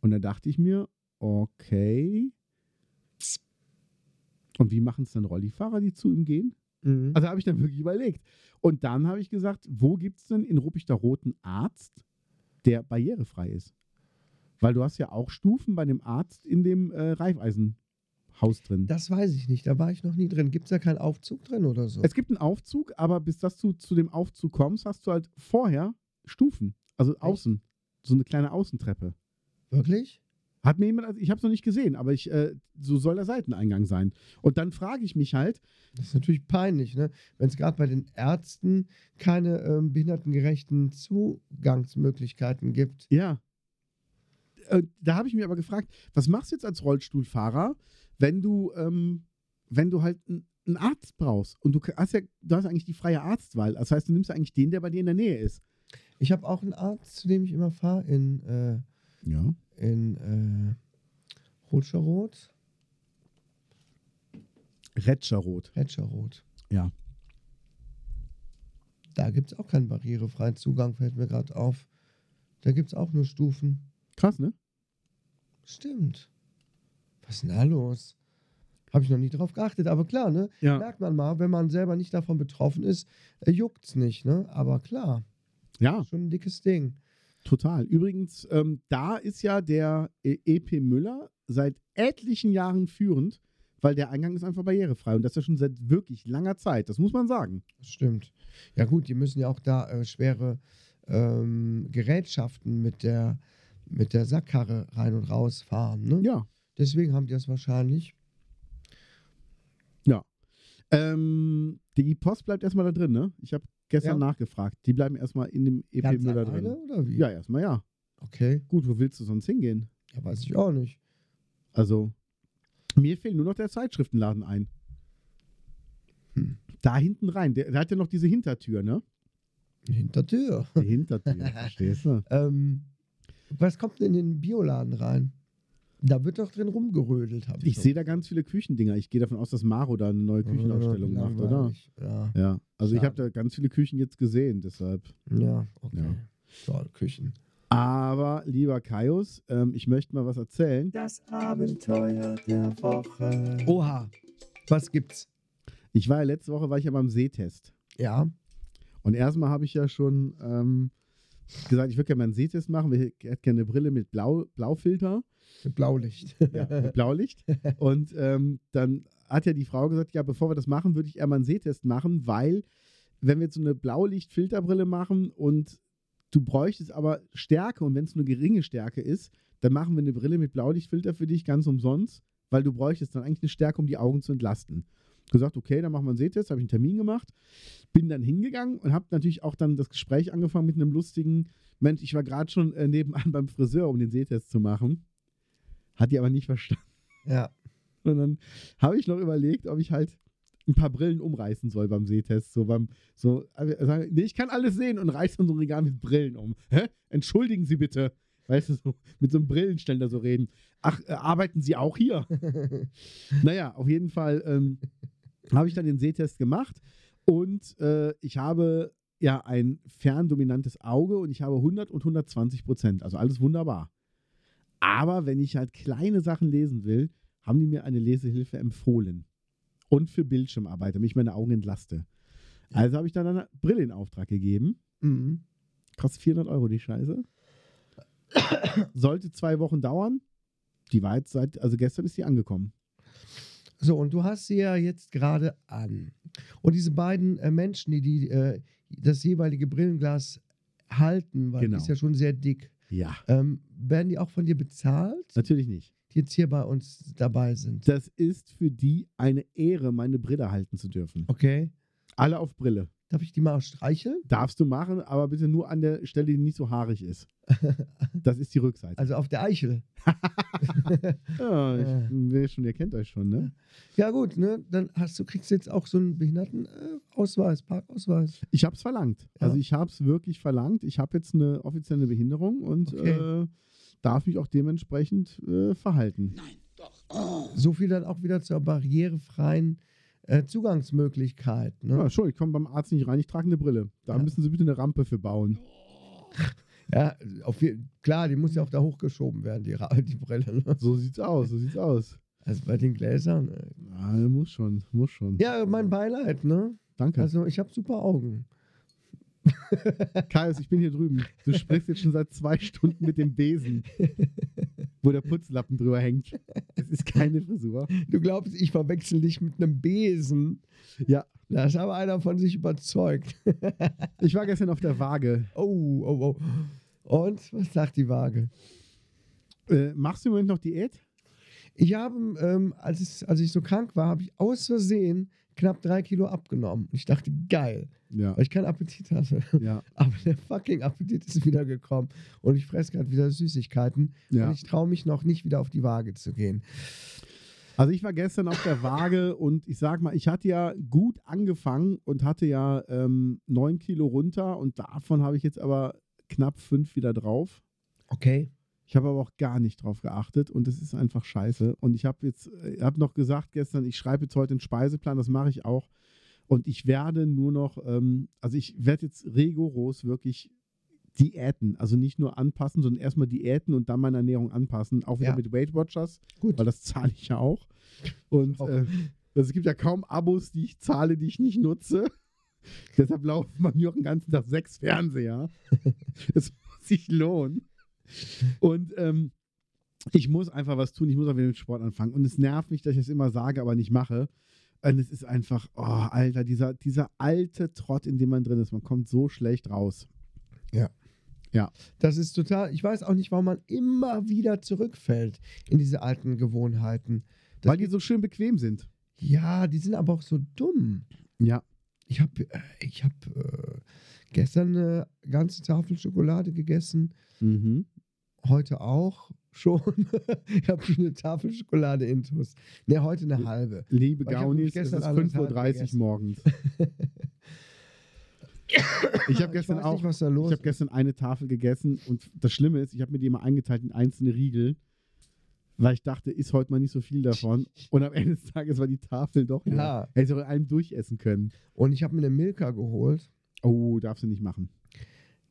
Und da dachte ich mir, okay. Und wie machen es dann Rollifahrer, die zu ihm gehen? Mhm. Also habe ich dann wirklich überlegt. Und dann habe ich gesagt, wo gibt es denn in Ruppichter Rot einen Arzt, der barrierefrei ist? Weil du hast ja auch Stufen bei dem Arzt in dem äh, Reifeisenhaus drin. das weiß ich nicht. Da war ich noch nie drin. Gibt es da keinen Aufzug drin oder so? Es gibt einen Aufzug, aber bis dass du zu dem Aufzug kommst, hast du halt vorher Stufen. Also außen. So eine kleine Außentreppe. Wirklich? Hat mir jemand, also ich habe es noch nicht gesehen, aber ich, äh, so soll der Seiteneingang sein. Und dann frage ich mich halt, Das ist natürlich peinlich, ne? Wenn es gerade bei den Ärzten keine ähm, behindertengerechten Zugangsmöglichkeiten gibt. ja, äh, da habe ich mich aber gefragt, was machst du jetzt als Rollstuhlfahrer, wenn du, ähm, wenn du halt einen einen Arzt brauchst und du hast ja, du hast eigentlich die freie Arztwahl. Das heißt, du nimmst ja eigentlich den, der bei dir in der Nähe ist. Ich habe auch einen Arzt, zu dem ich immer fahre, in, äh, Ja. in äh, Rotscheroth. Retscherrot. Retscherroth. Ja. Da gibt es auch keinen barrierefreien Zugang, fällt mir gerade auf. Da gibt es auch nur Stufen. Krass, ne? Stimmt. Was ist denn da los? Habe ich noch nie drauf geachtet, aber klar, ne? Ja. Merkt man mal, wenn man selber nicht davon betroffen ist, äh, juckt's nicht, ne? Aber klar, Ja, schon ein dickes Ding. Total. Übrigens, ähm, da ist ja der äh, EP Müller seit etlichen Jahren führend, weil der Eingang ist einfach barrierefrei und das ja schon seit wirklich langer Zeit. Das muss man sagen. Das stimmt. Ja gut, die müssen ja auch da äh, schwere ähm, Gerätschaften mit der, mit der Sackkarre rein und raus fahren, ne? Ja. Deswegen haben die das wahrscheinlich. Ja. Ähm, die Post bleibt erstmal da drin, ne? Ich habe gestern Ja. nachgefragt. Die bleiben erstmal in dem EP Müller drin. oder wie? Ja, erstmal ja. Okay. Gut, wo willst du sonst hingehen? Ja, weiß ich auch nicht. Also, mir fehlt nur noch der Zeitschriftenladen ein. Hm. Da hinten rein. Der, der hat ja noch diese Hintertür, ne? Hintertür. Die Hintertür, verstehst du? Ähm, was kommt denn in den Bioladen rein? Da wird doch drin rumgerödelt, habe ich Ich sehe da ganz viele Küchendinger. Ich gehe davon aus, dass Maro da eine neue Küchenausstellung macht, oder? Ja, Ja. Also ich Schade. habe da ganz viele Küchen jetzt gesehen, deshalb. ja, okay. Ja. Toll, Küchen. Aber, lieber Kaius, ähm, ich möchte mal was erzählen. Das Abenteuer der Woche. Oha. Was gibt's? Ich war ja letzte Woche war ich ja beim Sehtest. Ja. Und erstmal habe ich ja schon ähm, gesagt, ich würde gerne mal einen Sehtest machen. Ich hätte gerne eine Brille mit Blau, Blaufilter. Mit Blaulicht. Ja, mit Blaulicht. Und ähm, dann hat ja die Frau gesagt, ja, bevor wir das machen, würde ich eher mal einen Sehtest machen, weil wenn wir jetzt so eine Blaulicht-Filterbrille machen und du bräuchtest aber Stärke und wenn es nur geringe Stärke ist, dann machen wir eine Brille mit Blaulichtfilter für dich ganz umsonst, weil du bräuchtest dann eigentlich eine Stärke, um die Augen zu entlasten. Gesagt, okay, dann machen wir einen Sehtest, habe ich einen Termin gemacht, bin dann hingegangen und habe natürlich auch dann das Gespräch angefangen mit einem lustigen, Mensch, ich war gerade schon äh, nebenan beim Friseur, um den Sehtest zu machen. Hat die aber nicht verstanden. ja. Und dann habe ich noch überlegt, ob ich halt ein paar Brillen umreißen soll beim Sehtest. So beim, so, sagen, nee, ich kann alles sehen und reiße dann so ein Regal mit Brillen um. Hä? Entschuldigen Sie bitte. Weißt du, so, mit so einem Brillenständer so reden. Ach, äh, arbeiten Sie auch hier? naja, auf jeden Fall ähm, habe ich dann den Sehtest gemacht und äh, ich habe ja ein ferndominantes Auge und ich habe 100 und 120 Prozent. Also alles wunderbar. Aber wenn ich halt kleine Sachen lesen will, haben die mir eine Lesehilfe empfohlen. Und für Bildschirmarbeit, damit ich meine Augen entlaste. Also habe ich dann eine Brille in Auftrag gegeben. Mhm. Kostet 400 Euro die Scheiße. Sollte zwei Wochen dauern. Die war jetzt seit, also gestern ist sie angekommen. So, und du hast sie ja jetzt gerade an. Und diese beiden äh, Menschen, die, die äh, das jeweilige Brillenglas halten, weil Genau. die ist ja schon sehr dick, Ja. ähm, werden die auch von dir bezahlt, Natürlich nicht. Die jetzt hier bei uns dabei sind? Das ist für die eine Ehre, meine Brille halten zu dürfen. Okay. Alle auf Brille. Darf ich die mal streicheln? Darfst du machen, aber bitte nur an der Stelle, die nicht so haarig ist. Das ist die Rückseite. Also auf der Eichel. Ja, Äh. ich schon, ihr kennt euch schon, ne? Ja gut, ne? Dann hast du kriegst jetzt auch so einen Behindertenausweis, Parkausweis. Ich habe es verlangt. Ja. Also ich habe es wirklich verlangt. Ich habe jetzt eine offizielle Behinderung und Okay. äh, darf mich auch dementsprechend äh, verhalten. So viel dann auch wieder zur barrierefreien äh, Zugangsmöglichkeit. Ne? Ja, schon, ich komme beim Arzt nicht rein, ich trage eine Brille. Da Ja. müssen Sie bitte eine Rampe für bauen. Ja, auf klar, die muss ja auch da hochgeschoben werden, die, die Brille. Ne? So sieht's aus, so sieht's aus. Also bei den Gläsern. Ja, muss schon, muss schon. Ja, mein Beileid, ne? Danke. Also ich habe super Augen. Kaius, ich bin hier drüben. Du sprichst jetzt schon seit zwei Stunden mit dem Besen, wo der Putzlappen drüber hängt. Es ist keine Frisur. Du glaubst, ich verwechsel dich mit einem Besen. Ja, Da ist aber einer von sich überzeugt. ich war gestern auf der Waage. Oh, oh, oh. Und was sagt die Waage? Äh, machst du im Moment noch Diät? Ich habe, ähm, als, ich, als ich so krank war, habe ich aus Versehen knapp drei Kilo abgenommen. Und ich dachte, geil, Ja. weil ich keinen Appetit hatte. Ja, Aber der fucking Appetit ist wieder gekommen. Und ich fresse gerade wieder Süßigkeiten. ja. Und ich traue mich noch nicht wieder auf die Waage zu gehen. Also ich war gestern auf der Waage und ich sag mal, ich hatte ja gut angefangen und hatte ja ähm, 9 Kilo runter und davon habe ich jetzt aber knapp 5 wieder drauf. Okay. Ich habe aber auch gar nicht drauf geachtet und es ist einfach scheiße. Und ich habe jetzt, ich habe noch gesagt gestern, ich schreibe jetzt heute einen Speiseplan, das mache ich auch. Und ich werde nur noch, ähm, also ich werde jetzt rigoros wirklich Diäten, also nicht nur anpassen, sondern erstmal Diäten und dann meine Ernährung anpassen, auch wieder Ja. mit Weight Watchers, Gut. weil das zahle ich ja auch. Und Auch. äh, also es gibt ja kaum Abos, die ich zahle, die ich nicht nutze. Deshalb laufen bei mir auch den ganzen Tag sechs Fernseher. Es muss sich lohnen. Und ähm, ich muss einfach was tun, ich muss auch wieder mit Sport anfangen. Und es nervt mich, dass ich das immer sage, aber nicht mache. Und es ist einfach, oh, Alter, dieser, dieser alte Trott, in dem man drin ist, man kommt so schlecht raus. Das ist total, ich weiß auch nicht, warum man immer wieder zurückfällt in diese alten Gewohnheiten. Das weil die so schön bequem sind. ja, die sind aber auch so dumm. Ja. Ich habe äh, ich hab, äh, gestern eine ganze Tafel Schokolade gegessen, Mhm. Heute auch schon. ich habe schon eine Tafel Schokolade intus. Ne, heute eine halbe. Liebe ich Gaunis, es gestern ist anderthalb 5.30 Uhr morgens. Ich habe gestern weiß auch nicht, was da los Ich habe gestern eine Tafel gegessen und das Schlimme ist, ich habe mir die immer eingeteilt in einzelne Riegel, weil ich dachte, ist heute mal nicht so viel davon. Und am Ende des Tages war die Tafel doch leer. Ja. Hätte ich auch in einem durchessen können. Und ich habe mir eine Milka geholt. Oh, darfst du nicht machen.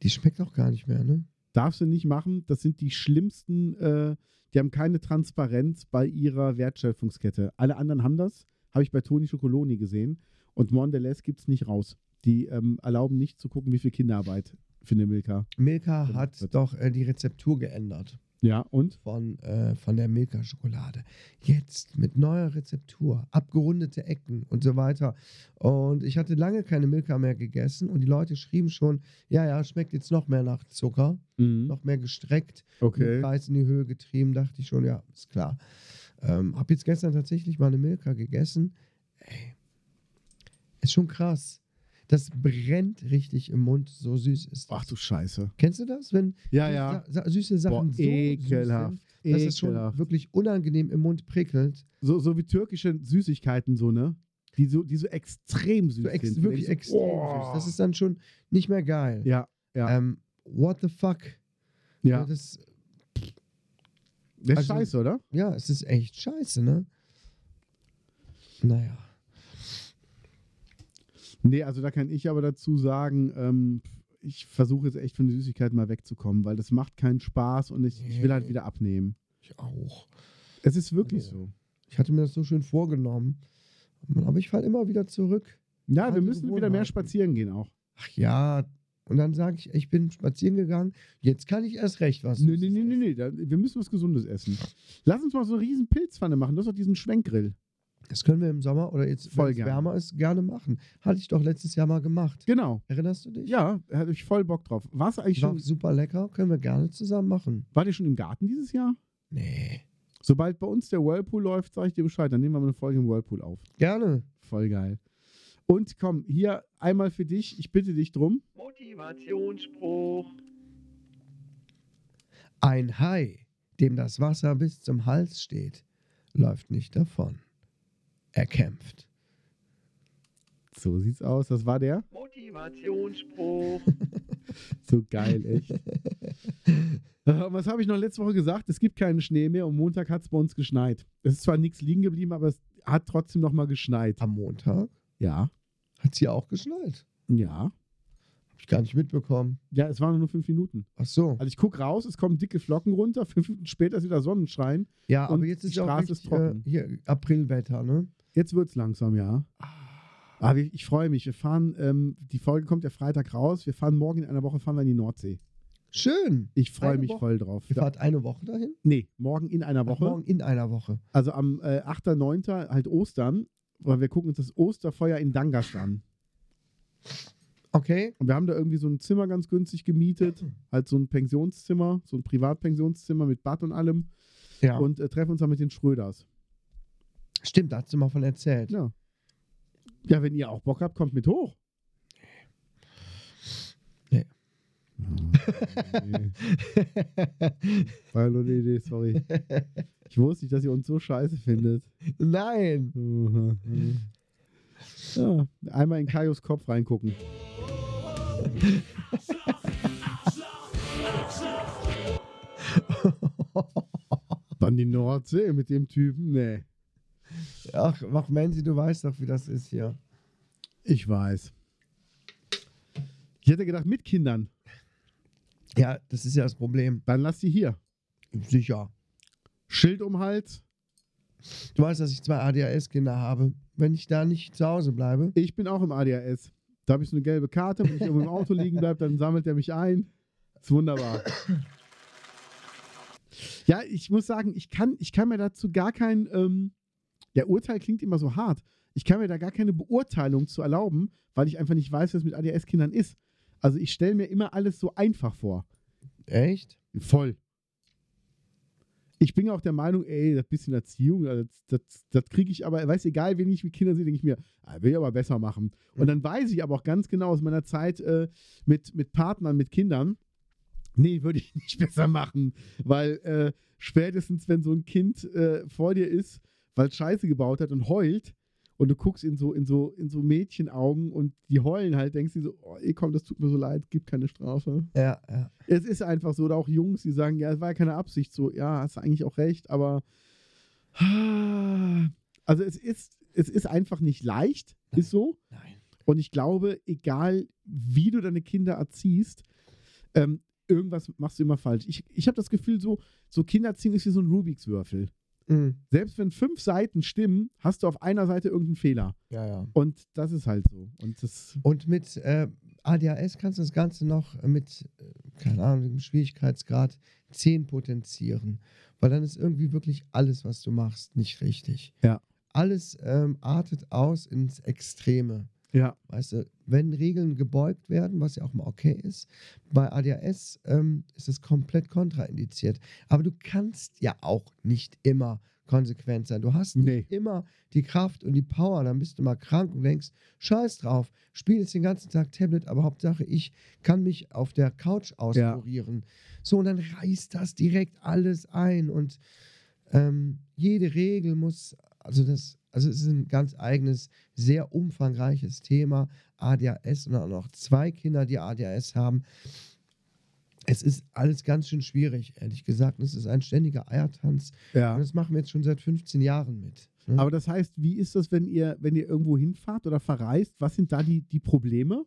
Die schmeckt auch gar nicht mehr, ne? Darfst du nicht machen. Das sind die schlimmsten, äh, die haben keine Transparenz bei ihrer Wertschöpfungskette. Alle anderen haben das, habe ich bei Toni Chocoloni gesehen. Und Mondelez gibt es nicht raus. Die ähm, erlauben nicht zu gucken, wie viel Kinderarbeit für eine Milka. Milka hat wird. doch äh, die Rezeptur geändert Ja, und? von, äh, von der Milka-Schokolade. Jetzt mit neuer Rezeptur, abgerundete Ecken und so weiter. Und ich hatte lange keine Milka mehr gegessen und die Leute schrieben schon, ja, ja, schmeckt jetzt noch mehr nach Zucker, Mhm. noch mehr gestreckt, Okay. Preis in die Höhe getrieben. Dachte ich schon, ja, ist klar. Ähm, hab jetzt gestern tatsächlich mal eine Milka gegessen. Ey, ist schon krass. Das brennt richtig im Mund, so süß ist das. Ach du Scheiße. Kennst du das, wenn Ja, ja. sa süße Sachen Boah, so ekelhaft. süß sind, dass es schon ekelhaft. wirklich unangenehm im Mund prickelt? So, so wie türkische Süßigkeiten, so, ne? Die so, die so extrem süß So ex sind. wirklich denkst extrem oh. süß. Das ist dann schon nicht mehr geil. Ja, ja, Ähm, what the fuck? ja. Das, Das ist also- scheiße, oder? ja, es ist echt scheiße, ne? Naja. Nee, also da kann ich aber dazu sagen, ähm, ich versuche jetzt echt von den Süßigkeiten mal wegzukommen, weil das macht keinen Spaß und ich, ich will halt Nee. wieder abnehmen. Ich auch. Es ist wirklich Nee. so. Ich hatte mir das so schön vorgenommen. Aber ich falle immer wieder zurück. Ja, wir müssen wieder mehr spazieren gehen auch. Ach ja. Und dann sage ich, ich bin spazieren gegangen. Jetzt kann ich erst recht was. Nee, nee, nee, nee, nee. Wir müssen was Gesundes essen. Lass uns mal so eine riesen Pilzpfanne machen. Du hast doch diesen Schwenkgrill. Das können wir im Sommer oder jetzt, Voll wenn es gerne. wärmer ist, gerne machen. Hatte ich doch letztes Jahr mal gemacht. Genau. Erinnerst du dich? Ja, da hatte ich voll Bock drauf. Warst du eigentlich War schon, super lecker. Können wir gerne zusammen machen. war ihr schon im Garten dieses Jahr? Nee. Sobald bei uns der Whirlpool läuft, sage ich dir Bescheid. Dann nehmen wir mal eine Folge im Whirlpool auf. Gerne. Voll geil. Und komm, hier einmal für dich, ich bitte dich drum. Motivationsspruch. Ein Hai, dem das Wasser bis zum Hals steht, läuft nicht davon. Er kämpft. So sieht's aus. Das war der. Motivationsspruch. So geil, echt. Äh, was habe ich noch letzte Woche gesagt? Es gibt keinen Schnee mehr und Montag hat es bei uns geschneit. Es ist zwar nichts liegen geblieben, aber es hat trotzdem noch mal geschneit. Am Montag Ja. hat sie auch geschneit. Ja. Hab ich gar nicht mitbekommen. Ja, es waren nur fünf Minuten. Ach so. Also ich gucke raus, es kommen dicke Flocken runter, fünf Minuten später ist wieder Sonnenschein. Ja, und aber jetzt die ist ja auch Straße ist richtig, äh, trocken. hier Aprilwetter, ne? Jetzt wird's langsam, ja. Aber ich, ich freue mich. Wir fahren, ähm, die Folge kommt ja Freitag raus. Wir fahren morgen in einer Woche fahren wir in die Nordsee. Schön. Ich freue mich Woche? voll drauf. Ihr fahrt eine Woche dahin? Nee, morgen in einer Ach, Woche. morgen in einer Woche. Also am äh, 8.9. halt Ostern, weil wir gucken uns das Osterfeuer in Dangas an. Okay. Und wir haben da irgendwie so ein Zimmer ganz günstig gemietet. Halt so ein Pensionszimmer, so ein Privatpensionszimmer mit Bad und allem. Ja. Und äh, treffen uns dann mit den Schröders. Stimmt, da hast du mal von erzählt. Ja. Ja, wenn ihr auch Bock habt, kommt mit hoch. Nee. Ah, nee. War nur eine Idee, sorry. Ich wusste nicht, dass ihr uns so scheiße findet. Nein. Ja, einmal in Kaios Kopf reingucken. Dann die Nordsee mit dem Typen? Nee. Ach, mach Menzi, du weißt doch, wie das ist hier. Ich weiß. Ich hätte gedacht, mit Kindern. Ja, das ist ja das Problem. Dann lass die hier. Sicher. Schild um Hals. Du weißt, dass ich zwei ADHS-Kinder habe. Wenn ich da nicht zu Hause bleibe, Ich bin auch im ADHS. Da habe ich so eine gelbe Karte. Wenn ich irgendwo im Auto liegen bleibe, dann sammelt er mich ein. Ist wunderbar. Ja, ich muss sagen, ich kann, ich kann mir dazu gar kein, ähm, der Urteil klingt immer so hart. Ich kann mir da gar keine Beurteilung zu erlauben, weil ich einfach nicht weiß, was mit ADHS-Kindern ist. Also ich stelle mir immer alles so einfach vor. echt? Voll. Ich bin auch der Meinung, ey, das bisschen Erziehung, das, das, das kriege ich aber, weiß egal, wen ich mit Kindern sehe, denke ich mir, ah, will ich aber besser machen. Und dann weiß ich aber auch ganz genau aus meiner Zeit äh, mit, mit Partnern, mit Kindern, nee, würde ich nicht besser machen, weil äh, spätestens, wenn so ein Kind äh, vor dir ist, weil Scheiße gebaut hat und heult, und du guckst in so, in so, in so Mädchenaugen und die heulen halt, denkst du so, oh, ey, komm, das tut mir so leid, gib keine Strafe. Ja, ja. Es ist einfach so, oder auch Jungs, die sagen, ja, es war ja keine Absicht, so, ja, hast du eigentlich auch recht, aber also es ist, es ist einfach nicht leicht, ist so. Nein. Und ich glaube, egal wie du deine Kinder erziehst, ähm, irgendwas machst du immer falsch. Ich, ich habe das Gefühl, so, so Kindererziehung ist wie so ein Rubiks Würfel. Mhm. Selbst wenn fünf Seiten stimmen, hast du auf einer Seite irgendeinen Fehler. Ja, ja. Und das ist halt so. Und das, Und mit äh, ADHS kannst du das Ganze noch mit, äh, keine Ahnung, dem Schwierigkeitsgrad 10 potenzieren. Weil dann ist irgendwie wirklich alles, was du machst, nicht richtig. Ja. Alles ähm, artet aus ins Extreme. Ja. Weißt du, wenn Regeln gebeugt werden, was ja auch mal okay ist, bei ADHS ähm, ist es komplett kontraindiziert. Aber du kannst ja auch nicht immer konsequent sein. Du hast Nee. nicht immer die Kraft und die Power, dann bist du mal krank und denkst, scheiß drauf, spiel jetzt den ganzen Tag Tablet, aber Hauptsache ich kann mich auf der Couch auskurieren. So, und dann reißt das direkt alles ein und ähm, jede Regel muss, also das, also es ist ein ganz eigenes, sehr umfangreiches Thema, ADHS und auch noch zwei Kinder, die ADHS haben. Es ist alles ganz schön schwierig, ehrlich gesagt. Und Es ist ein ständiger Eiertanz. ja. Und das machen wir jetzt schon seit 15 Jahren mit. ne? Aber das heißt, wie ist das, wenn ihr, wenn ihr irgendwo hinfahrt oder verreist? Was sind da die, die Probleme?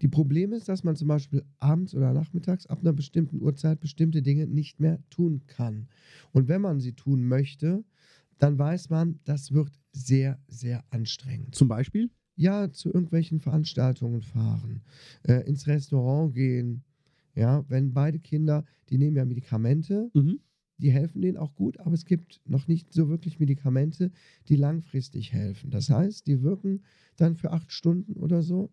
Die Problem ist, dass man zum Beispiel abends oder nachmittags ab einer bestimmten Uhrzeit bestimmte Dinge nicht mehr tun kann. Und wenn man sie tun möchte, dann weiß man, das wird sehr, sehr anstrengend. Zum Beispiel? Ja, zu irgendwelchen Veranstaltungen fahren, äh, ins Restaurant gehen. Ja, wenn beide Kinder, die nehmen ja Medikamente, Mhm. die helfen denen auch gut, aber es gibt noch nicht so wirklich Medikamente, die langfristig helfen. Das heißt, die wirken dann für acht Stunden oder so.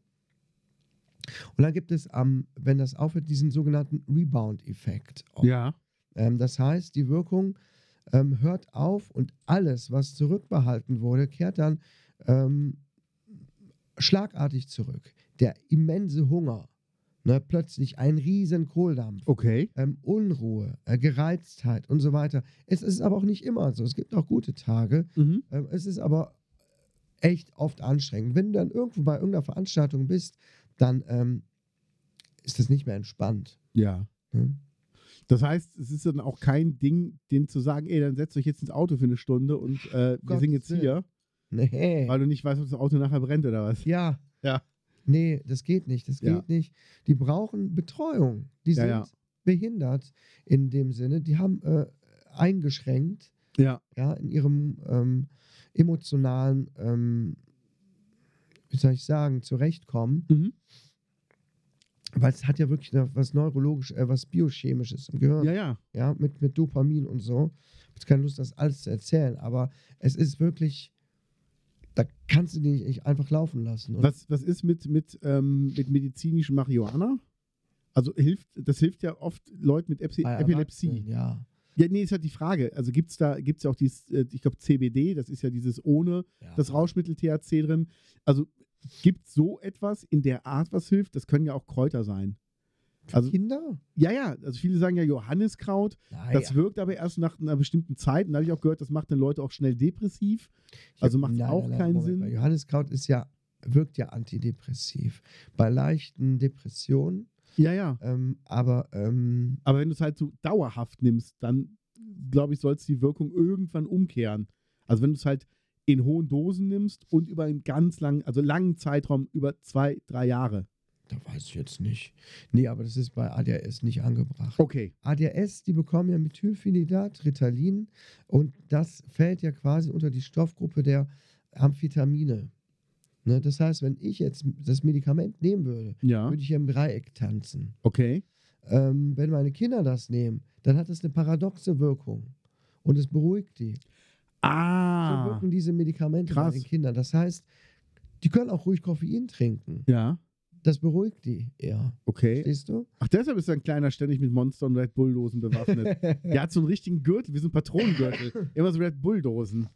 Und dann gibt es, am, wenn das aufhört, diesen sogenannten Rebound-Effekt. Ja. Ähm, das heißt, die Wirkung ähm, hört auf und alles, was zurückbehalten wurde, kehrt dann ähm, schlagartig zurück. Der immense Hunger, ne, plötzlich ein riesen Kohldampf, Okay. ähm, Unruhe, äh, Gereiztheit und so weiter. Es ist aber auch nicht immer so. Es gibt auch gute Tage. Mhm. Ähm, es ist aber echt oft anstrengend. Wenn du dann irgendwo bei irgendeiner Veranstaltung bist, dann ähm, ist das nicht mehr entspannt. Ja. Ne? Das heißt, es ist dann auch kein Ding, denen zu sagen, ey, dann setzt euch jetzt ins Auto für eine Stunde und äh, wir sind jetzt hier, Nee. weil du nicht weißt, ob das Auto nachher brennt oder was. Ja. Ja. Nee, das geht nicht. Das Ja. geht nicht. Die brauchen Betreuung. Die Ja, sind ja. behindert in dem Sinne. Die haben äh, eingeschränkt Ja. ja, in ihrem ähm, emotionalen, ähm, wie soll ich sagen, Zurechtkommen. Mhm. Weil es hat ja wirklich was neurologisch, äh, was biochemisches im Gehirn. Ja, ja. ja, mit, mit Dopamin und so. Ich habe jetzt keine Lust, das alles zu erzählen, aber es ist wirklich, da kannst du die nicht, einfach laufen lassen. Was, was ist mit, mit, ähm, mit medizinischem Marihuana? Also hilft, das hilft ja oft Leuten mit Epi bei Epilepsie. Ja. Ja, nee, ist halt die Frage. Also gibt es da gibt's ja auch dieses, äh, ich glaube, CBD, das ist ja dieses ohne ja. das Rauschmittel THC drin. Also gibt es so etwas in der Art, was hilft? Das können ja auch Kräuter sein. Für Also, Kinder? ja, ja, also viele sagen ja Johanniskraut. Nein. Das wirkt aber erst nach einer bestimmten Zeit. Und da habe ich auch gehört, das macht dann Leute auch schnell depressiv. Also macht Nein, auch nein, keinen Moment Sinn. Johanniskraut ist ja, wirkt ja antidepressiv. Bei leichten Depressionen, Ja, ja. ähm, aber ähm, Aber wenn du es halt so dauerhaft nimmst, dann glaube ich, soll es die Wirkung irgendwann umkehren. Also wenn du es halt in hohen Dosen nimmst und über einen ganz langen, also langen Zeitraum, über zwei, drei Jahre. da weiß ich jetzt nicht. Nee, aber das ist bei ADHS nicht angebracht. Okay. ADHS, die bekommen ja Methylphenidat, Ritalin und das fällt ja quasi unter die Stoffgruppe der Amphetamine. Ne, das heißt, wenn ich jetzt das Medikament nehmen würde, Ja. würde ich ja im Dreieck tanzen. Okay. Ähm, wenn meine Kinder das nehmen, dann hat das eine paradoxe Wirkung und es beruhigt die. So Ah. wirken diese Medikamente krass. bei den Kindern. Das heißt, die können auch ruhig Koffein trinken. Ja. Das beruhigt die eher. Okay. Verstehst du? Ach, deshalb ist ein kleiner ständig mit Monster und Red Bull-Dosen bewaffnet. Der hat so einen richtigen Gürtel, wie so ein Patronengürtel. Immer so Red Bull-Dosen.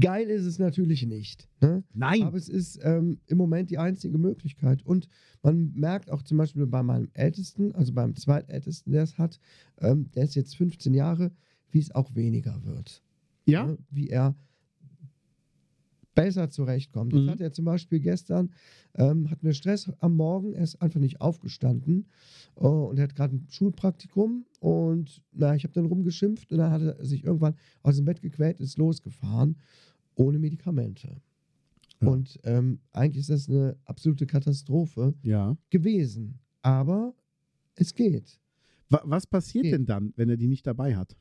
Geil ist es natürlich nicht. Ne? Nein. Aber es ist ähm, im Moment die einzige Möglichkeit. Und man merkt auch zum Beispiel bei meinem Ältesten, also beim Zweitältesten, der es hat, ähm, der ist jetzt 15 Jahre, wie es auch weniger wird. Ja? Ne? Wie er besser zurechtkommt. Jetzt Mhm. hat er zum Beispiel gestern, ähm, hatten wir Stress am Morgen, er ist einfach nicht aufgestanden oh, und er hat gerade ein Schulpraktikum und na, ich habe dann rumgeschimpft und dann hat er sich irgendwann aus dem Bett gequält, ist losgefahren, ohne Medikamente. Ja. Und ähm, eigentlich ist das eine absolute Katastrophe Ja. gewesen. Aber es geht. Wa was passiert Okay. denn dann, wenn er die nicht dabei hat?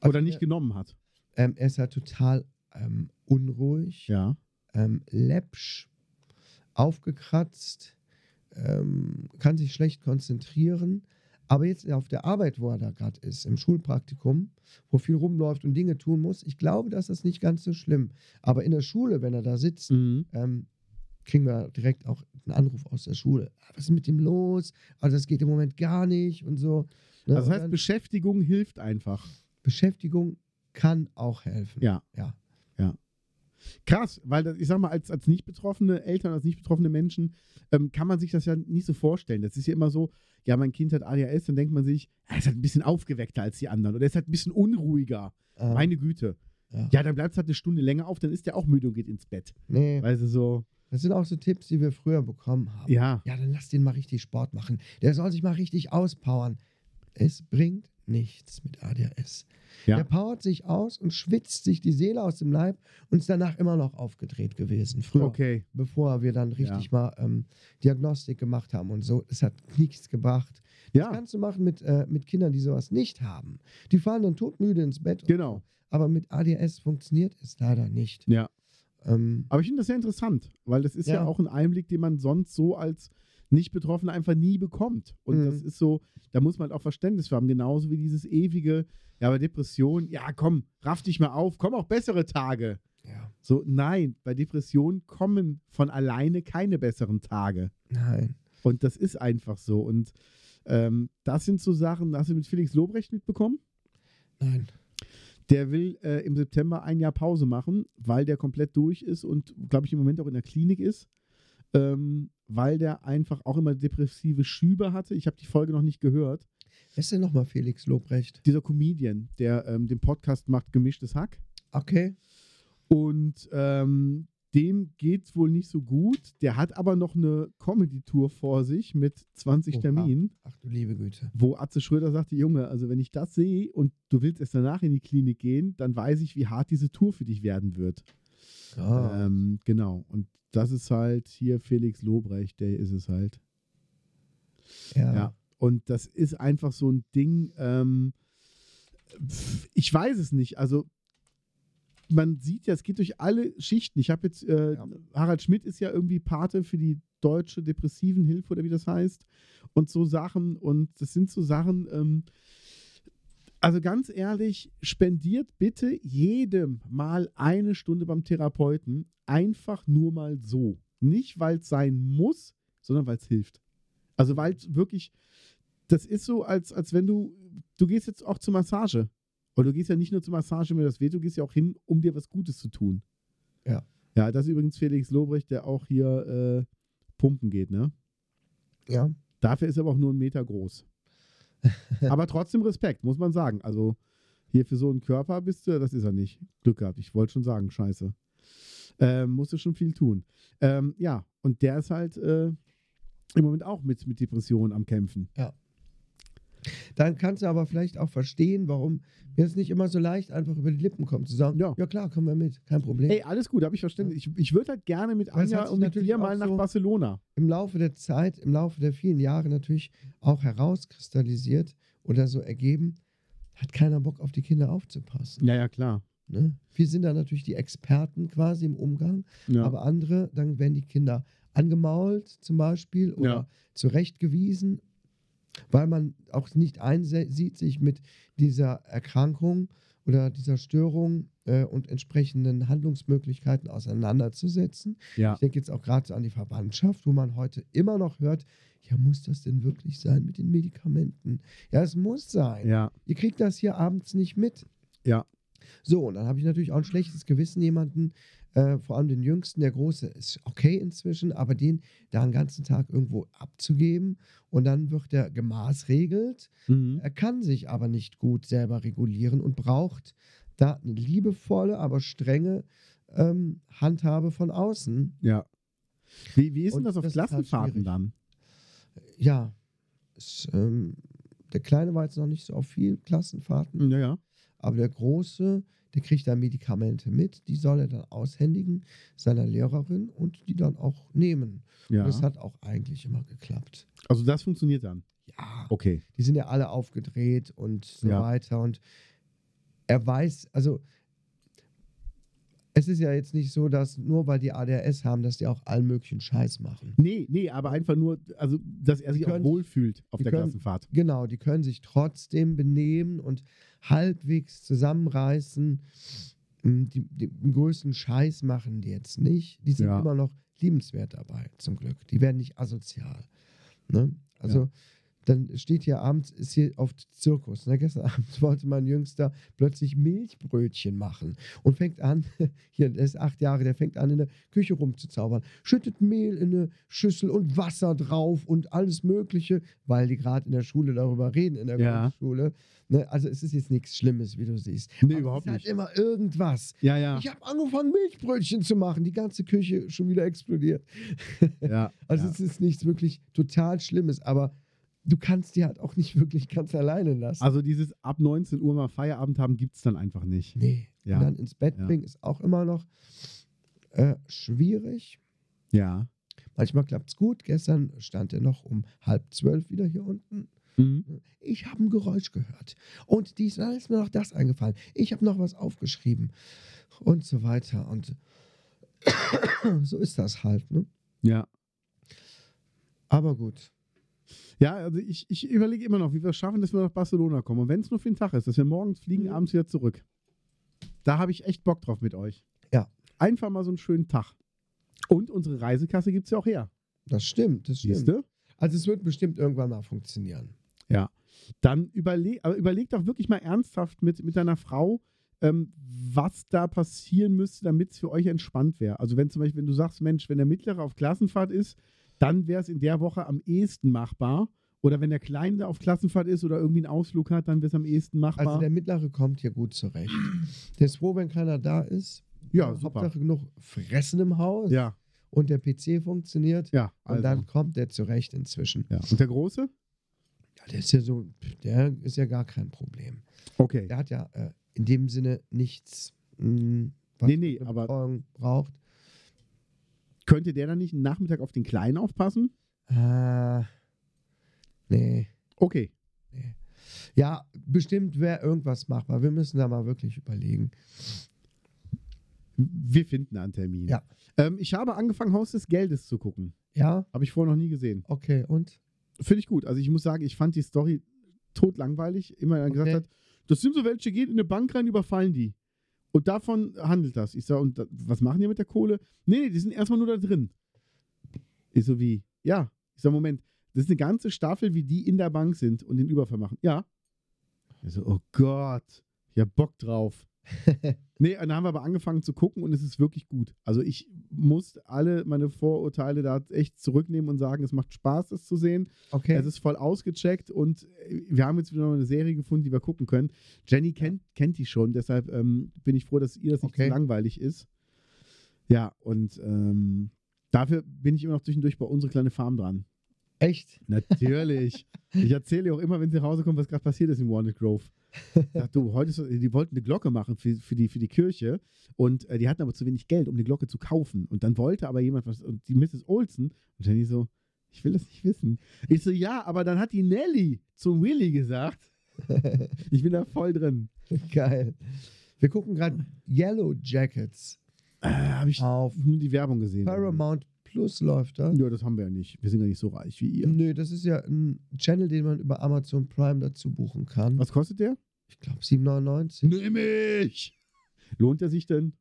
Also Oder nicht er- genommen hat? Ähm, er ist halt total ähm, unruhig. Ja. ähm, läppsch, aufgekratzt, ähm, kann sich schlecht konzentrieren. Aber jetzt auf der Arbeit, wo er da gerade ist, im Schulpraktikum, wo viel rumläuft und Dinge tun muss, ich glaube, das ist nicht ganz so schlimm. Aber in der Schule, wenn er da sitzt, Mhm. ähm, kriegen wir direkt auch einen Anruf aus der Schule. "Ah, Was ist mit dem los? Also das geht im Moment gar nicht und so. Ne? Also das heißt, Beschäftigung hilft einfach. Beschäftigung kann auch helfen. Ja. Ja. Krass, weil das, ich sag mal, als, als nicht betroffene Eltern, als nicht betroffene Menschen, ähm, kann man sich das ja nicht so vorstellen. Das ist ja immer so, ja, mein Kind hat ADHS, dann denkt man sich, er ist halt ein bisschen aufgeweckter als die anderen oder er ist halt ein bisschen unruhiger. Äh, Meine Güte. ja. Ja, dann bleibt es halt eine Stunde länger auf, dann ist der auch müde und geht ins Bett. Nee, Weißt du, so, das sind auch so Tipps, die wir früher bekommen haben. ja. Ja, dann lass den mal richtig Sport machen. Der soll sich mal richtig auspowern. Es bringt nichts mit ADHS. Ja. Der powert sich aus und schwitzt sich die Seele aus dem Leib und ist danach immer noch aufgedreht gewesen. Früher, Okay. bevor wir dann richtig mal ähm, Diagnostik gemacht haben und so. Es hat nichts gebracht. Das Ja, kannst du machen mit, äh, mit Kindern, die sowas nicht haben. Die fallen dann todmüde ins Bett. und genau. So. Aber mit ADS funktioniert es leider nicht. Ja. Ähm, Aber ich finde das sehr interessant, weil das ist ja. Ja. auch ein Einblick, den man sonst so als Nicht-Betroffener einfach nie bekommt. Und Mhm. das ist so, da muss man halt auch Verständnis für haben. Genauso wie dieses ewige, ja, bei Depression, ja, komm, raff dich mal auf, komm auch bessere Tage. ja, So, nein, bei Depressionen kommen von alleine keine besseren Tage. nein. Und das ist einfach so. Und ähm, das sind so Sachen, hast du mit Felix Lobrecht mitbekommen? Nein. Der will äh, im September ein Jahr Pause machen, weil der komplett durch ist und, glaube ich, im Moment auch in der Klinik ist. Ähm, weil der einfach auch immer depressive Schübe hatte. Ich habe die Folge noch nicht gehört. Wer ist denn nochmal Felix Lobrecht? Dieser Comedian, der ähm, den Podcast macht, Gemischtes Hack. Okay. Und ähm, dem geht's wohl nicht so gut. Der hat aber noch eine Comedy-Tour vor sich mit 20 Oha. Terminen, Ach du liebe Güte. wo Atze Schröder sagte, Junge, also wenn ich das sehe und du willst erst danach in die Klinik gehen, dann weiß ich, wie hart diese Tour für dich werden wird. Ah. Ähm, genau. Und das ist halt hier Felix Lobrecht, der ist es halt. ja. Ja. Und das ist einfach so ein Ding, ähm, ich weiß es nicht. Also, man sieht ja, es geht durch alle Schichten. Ich habe jetzt, äh, Ja. Harald Schmidt ist ja irgendwie Pate für die deutsche Depressivenhilfe oder wie das heißt. Und so Sachen. Und das sind so Sachen, ähm, also ganz ehrlich, spendiert bitte jedem mal eine Stunde beim Therapeuten. Einfach nur mal so. Nicht, weil es sein muss, sondern weil es hilft. Also weil es wirklich, das ist so, als, als wenn du, du gehst jetzt auch zur Massage. Und du gehst ja nicht nur zur Massage, wenn das weht, du gehst ja auch hin, um dir was Gutes zu tun. Ja. Ja, das ist übrigens Felix Lobrecht, der auch hier äh, pumpen geht, ne? ja. Dafür ist er aber auch nur einen Meter groß. aber trotzdem Respekt, muss man sagen. Also hier für so einen Körper bist du, das ist er nicht. Glück gehabt, ich wollte schon sagen, scheiße. Ähm, musst du schon viel tun. Ähm, ja, und der ist halt äh, im Moment auch mit, mit Depressionen am Kämpfen. Dann kannst du aber vielleicht auch verstehen, warum mir es nicht immer so leicht einfach über die Lippen kommt, zu sagen, Ja. ja, klar, kommen wir mit, kein Problem. Ey, alles gut, habe ich verstanden. Ich, ich würde halt gerne mit Anja und mit natürlich dir mal nach so- Barcelona. Im Laufe der Zeit, im Laufe der vielen Jahre natürlich auch herauskristallisiert oder so ergeben, hat keiner Bock auf die Kinder aufzupassen. Ja, ja, klar. Ne? Wir sind da natürlich die Experten quasi im Umgang, Ja. aber andere, dann werden die Kinder angemault zum Beispiel oder Ja. zurechtgewiesen, weil man auch nicht einsieht, sich mit dieser Erkrankung oder dieser Störung äh, und entsprechenden Handlungsmöglichkeiten auseinanderzusetzen. ja. Ich denke jetzt auch gerade an die Verwandtschaft, wo man heute immer noch hört, ja, muss das denn wirklich sein mit den Medikamenten? Ja, es muss sein. Ja. Ihr kriegt das hier abends nicht mit. Ja. So, und dann habe ich natürlich auch ein schlechtes Gewissen, jemanden, äh, vor allem den Jüngsten, der Große ist okay inzwischen, aber den da einen ganzen Tag irgendwo abzugeben und dann wird er gemaßregelt. Mhm. Er kann sich aber nicht gut selber regulieren und braucht da eine liebevolle, aber strenge ähm, Handhabe von außen. Ja. Wie, wie ist denn das auf das halt Klassenfahrten dann? Ja, es, ähm, der Kleine war jetzt noch nicht so auf vielen Klassenfahrten. Ja, ja. Aber der Große, der kriegt da Medikamente mit, die soll er dann aushändigen seiner Lehrerin und die dann auch nehmen. ja. Und das hat auch eigentlich immer geklappt. Also das funktioniert dann. Ja, Okay. die sind ja alle aufgedreht und so Ja. weiter. Und er weiß, also es ist ja jetzt nicht so, dass nur weil die ADHS haben, dass die auch allen möglichen Scheiß machen. Nee, nee, aber einfach nur, also, dass er sich Die auch können- wohlfühlt auf der können- Klassenfahrt. Genau, die können sich trotzdem benehmen und halbwegs zusammenreißen. Mm, Die, die, den größten Scheiß machen die jetzt nicht. Die sind Ja. immer noch liebenswert dabei, zum Glück. Die werden nicht asozial. Ne? Also, dann steht hier abends, ist hier auf Zirkus. Ne? Gestern Abend wollte mein Jüngster plötzlich Milchbrötchen machen und fängt an, hier, der ist acht Jahre, der fängt an, in der Küche rumzuzaubern. Schüttet Mehl in eine Schüssel und Wasser drauf und alles Mögliche, weil die gerade in der Schule darüber reden, in der Ja. Grundschule. Ne? Also, es ist jetzt nichts Schlimmes, wie du siehst. Nee, Aber überhaupt es nicht. ist halt immer irgendwas. Ja, ja. Ich habe angefangen, Milchbrötchen zu machen. Die ganze Küche schon wieder explodiert. ja. Also ja. es ist nichts wirklich total Schlimmes, aber du kannst die halt auch nicht wirklich ganz alleine lassen. Also dieses ab 19 Uhr mal Feierabend haben gibt es dann einfach nicht. nee. Ja. Und dann ins Bett Ja. bringen ist auch immer noch äh, schwierig. Ja. Manchmal klappt es gut. Gestern stand er noch um halb zwölf wieder hier unten. Mhm. Ich habe ein Geräusch gehört. Und diesmal ist mir noch das eingefallen. Ich habe noch was aufgeschrieben. Und so weiter. Und so ist das halt. Ne? Ja. Aber gut. Ja, also ich, ich überlege immer noch, wie wir es schaffen, dass wir nach Barcelona kommen. Und wenn es nur für den Tag ist, dass wir morgens fliegen, Mhm. abends wieder zurück. Da habe ich echt Bock drauf mit euch. Ja. Einfach mal so einen schönen Tag. Und unsere Reisekasse gibt es ja auch her. Das stimmt. Das stimmt. du? Also es wird bestimmt irgendwann mal funktionieren. Ja. Dann überleg, aber überleg doch wirklich mal ernsthaft mit, mit deiner Frau, ähm, was da passieren müsste, damit es für euch entspannt wäre. Also wenn zum Beispiel, wenn du sagst, Mensch, wenn der Mittlere auf Klassenfahrt ist, dann wäre es in der Woche am ehesten machbar. Oder wenn der Kleine auf Klassenfahrt ist oder irgendwie einen Ausflug hat, dann wäre es am ehesten machbar. Also der Mittlere kommt hier gut zurecht. Der ist froh, wenn keiner da ist. ja, super. Hauptsache genug Fressen im Haus. Ja, Und der PC funktioniert. ja. Und Also. dann kommt der zurecht inzwischen. ja. Und der Große? Ja, der ist ja so, der ist ja gar kein Problem. Okay. Der hat ja äh, in dem Sinne nichts, mh, was Nee, nee, aber- braucht. Könnte der dann nicht einen Nachmittag auf den Kleinen aufpassen? Äh, nee. Okay. Ja, bestimmt wäre irgendwas machbar. Wir müssen da mal wirklich überlegen. Wir finden einen Termin. Ja. Ähm, ich habe angefangen, Haus des Geldes zu gucken. Ja, Habe ich vorher noch nie gesehen. okay. Und? Finde ich gut. Also ich muss sagen, ich fand die Story totlangweilig. Immer er gesagt Okay. hat, das sind so welche, geht in eine Bank rein, überfallen die. Und davon handelt das. Ich sage, und da, was machen die mit der Kohle? Nee, nee, die sind erstmal nur da drin. Ich so wie, ja. Ich sage, Moment, das ist eine ganze Staffel, wie die in der Bank sind und den Überfall machen. Ja. Ich so, oh Gott, ich hab Bock drauf. nee, dann haben wir aber angefangen zu gucken und es ist wirklich gut. Also ich muss alle meine Vorurteile da echt zurücknehmen und sagen, es macht Spaß, das zu sehen. Okay. Es ist voll ausgecheckt und äh, wir haben jetzt wieder eine Serie gefunden, die wir gucken können. Jenny kennt, kennt die schon, deshalb ähm, bin ich froh, dass ihr das nicht Okay. zu langweilig ist. Ja, und ähm, dafür bin ich immer noch zwischendurch bei unsere kleine Farm dran. Echt? Natürlich. ich erzähle ihr auch immer, wenn sie nach Hause kommt, was gerade passiert ist in Wanted Grove. Sag, du, heute ist, die wollten eine Glocke machen für, für, die, für die Kirche und äh, die hatten aber zu wenig Geld, um die Glocke zu kaufen. Und dann wollte aber jemand was, und die Mrs. Olsen, und Jenny so, ich will das nicht wissen. Ich so, ja, aber dann hat die Nelly zum Willy gesagt. Ich bin da voll drin. Geil. Wir gucken gerade Yellow Jackets Äh, Habe ich auf nur die Werbung gesehen. Paramount Plus läuft das. Ja, das haben wir ja nicht. Wir sind ja nicht so reich wie ihr. Nö, das ist ja ein Channel, den man über Amazon Prime dazu buchen kann. Was kostet der? Ich glaube 7,99. Nehme ich. Lohnt er sich denn?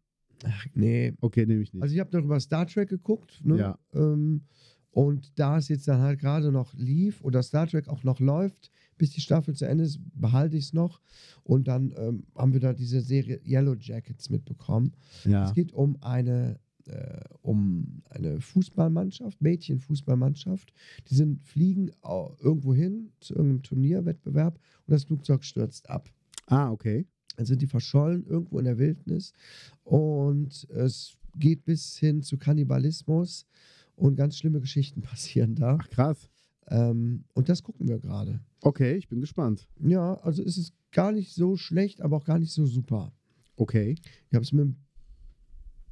Ach, nee. Okay, nehme ich nicht. Also ich habe noch über Star Trek geguckt. Ne? Ja. Ähm, und da es jetzt dann halt gerade noch lief oder Star Trek auch noch läuft, bis die Staffel zu Ende ist, behalte ich es noch. Und dann ähm, haben wir da diese Serie Yellow Jackets mitbekommen. ja. Es geht um eine, äh, um eine Fußballmannschaft, Mädchenfußballmannschaft. Die sind, fliegen irgendwo hin zu irgendeinem Turnierwettbewerb und das Flugzeug stürzt ab. Ah, okay. Dann sind die verschollen irgendwo in der Wildnis und es geht bis hin zu Kannibalismus und ganz schlimme Geschichten passieren da. Ach, krass. Ähm, und das gucken wir gerade. Okay, ich bin gespannt. Ja, also es ist gar nicht so schlecht, aber auch gar nicht so super. Okay. Ich habe es mir ein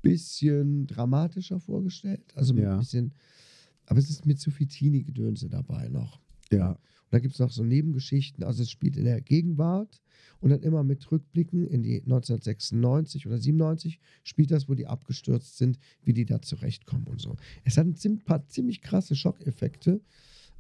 bisschen dramatischer vorgestellt. Also mit Ja. ein bisschen, aber es ist mit zu viel Teenie-Gedönse dabei noch. Ja. Und da gibt es noch so Nebengeschichten. Also es spielt in der Gegenwart und dann immer mit Rückblicken in die 1996 oder 97 spielt das, wo die abgestürzt sind, wie die da zurechtkommen und so. Es hat ein paar ziemlich krasse Schockeffekte,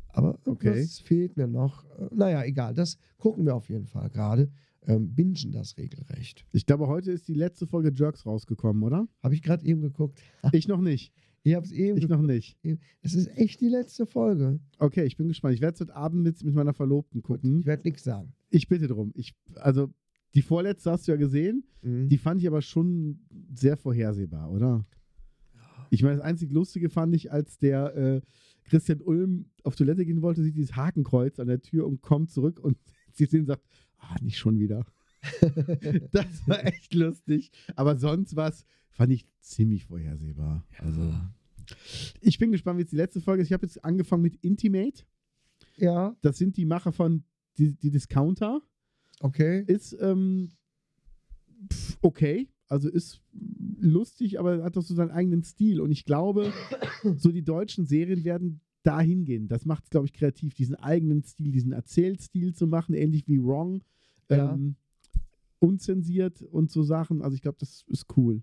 aber Okay. irgendwas fehlt mir noch. Äh, Naja, egal, das gucken wir auf jeden Fall gerade. Ähm, bingen das regelrecht. Ich glaube, heute ist die letzte Folge Jerks rausgekommen, oder? Habe ich gerade eben geguckt. Ich noch nicht. Ich habe es eben Ich noch nicht. Es ist echt die letzte Folge. Okay, ich bin gespannt. Ich werde es heute Abend mit, mit meiner Verlobten gucken. Ich werde nichts sagen. Ich bitte drum. Ich, also, die vorletzte hast du ja gesehen. Mhm. Die fand ich aber schon sehr vorhersehbar, oder? Ich meine, das einzig Lustige fand ich, als der äh, Christian Ulm auf Toilette gehen wollte, sieht dieses Hakenkreuz an der Tür und kommt zurück und sie sehen und sagt, ah, nicht schon wieder. das war echt lustig. Aber sonst was fand ich ziemlich vorhersehbar. Also, ich bin gespannt, wie jetzt die letzte Folge ist. Ich habe jetzt angefangen mit Intimate. ja, Das sind die Macher von die, die Discounter okay. ist ähm, pf, okay. Also ist lustig, aber hat doch so seinen eigenen Stil. Und ich glaube, so die deutschen Serien werden dahin gehen. Das macht es, glaube ich, kreativ, diesen eigenen Stil, diesen Erzählstil zu machen, ähnlich wie Wrong. Ja. Ähm, unzensiert und so Sachen. Also ich glaube, das ist cool.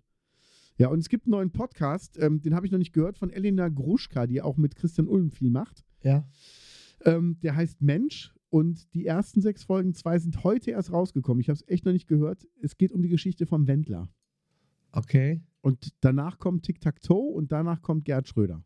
Ja, und es gibt einen neuen Podcast, ähm, den habe ich noch nicht gehört, von Elena Gruschka, die auch mit Christian Ulm viel macht. Ja. Ähm, der heißt Mensch und die ersten sechs Folgen, zwei sind heute erst rausgekommen. Ich habe es echt noch nicht gehört. Es geht um die Geschichte vom Wendler. Okay. Und danach kommt Tic-Tac-Toe und danach kommt Gerd Schröder.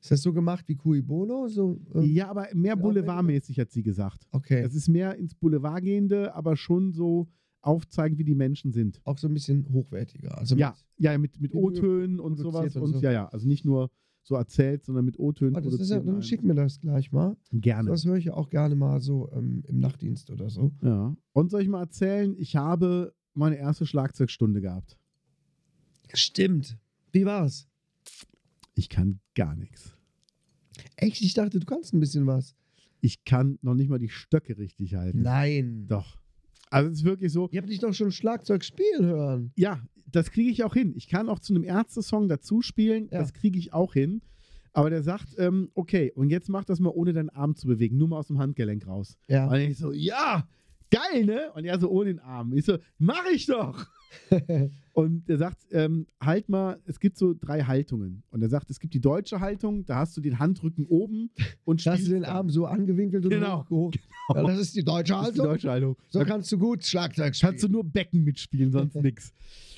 Ist das so gemacht wie Cui Bono? So, ähm, Ja, aber mehr Ja, Boulevardmäßig, hat sie gesagt. Okay. Es ist mehr ins Boulevard gehende, aber schon so aufzeigen, wie die Menschen sind. Auch so ein bisschen hochwertiger. Also Ja, mit- ja, mit, mit O-Tönen und sowas. und so. ja, ja, also nicht nur so erzählt, sondern mit O-Tönen. Ah, das ist ja, dann schick mir das gleich mal. Gerne. Das höre ich ja auch gerne mal so ähm, im Nachtdienst oder so. Ja. Und soll ich mal erzählen, ich habe meine erste Schlagzeugstunde gehabt. Stimmt. Wie war's? Ich kann gar nichts. Echt? Ich dachte, du kannst ein bisschen was. Ich kann noch nicht mal die Stöcke richtig halten. Nein. Doch. Also es ist wirklich so, Ihr habt dich doch schon Schlagzeug spielen hören. ja, das kriege ich auch hin. Ich kann auch zu einem Ärzte-Song dazu spielen, Ja. das kriege ich auch hin. Aber der sagt, ähm, okay, und jetzt mach das mal ohne deinen Arm zu bewegen, nur mal aus dem Handgelenk raus. Ja. Und ich so, ja, geil, ne? Und er so ohne den Arm. Ich so, mach ich doch. und der sagt, ähm, halt mal, es gibt so drei Haltungen. Und er sagt, es gibt die deutsche Haltung, da hast du den Handrücken oben und Da hast du den. Arm so angewinkelt und Genau, hochgehoben. Ja, das ist die deutsche Das ist die Haltung. deutsche Haltung. So Da kannst du gut Schlagzeug spielen. kannst du nur Becken mitspielen, sonst nix.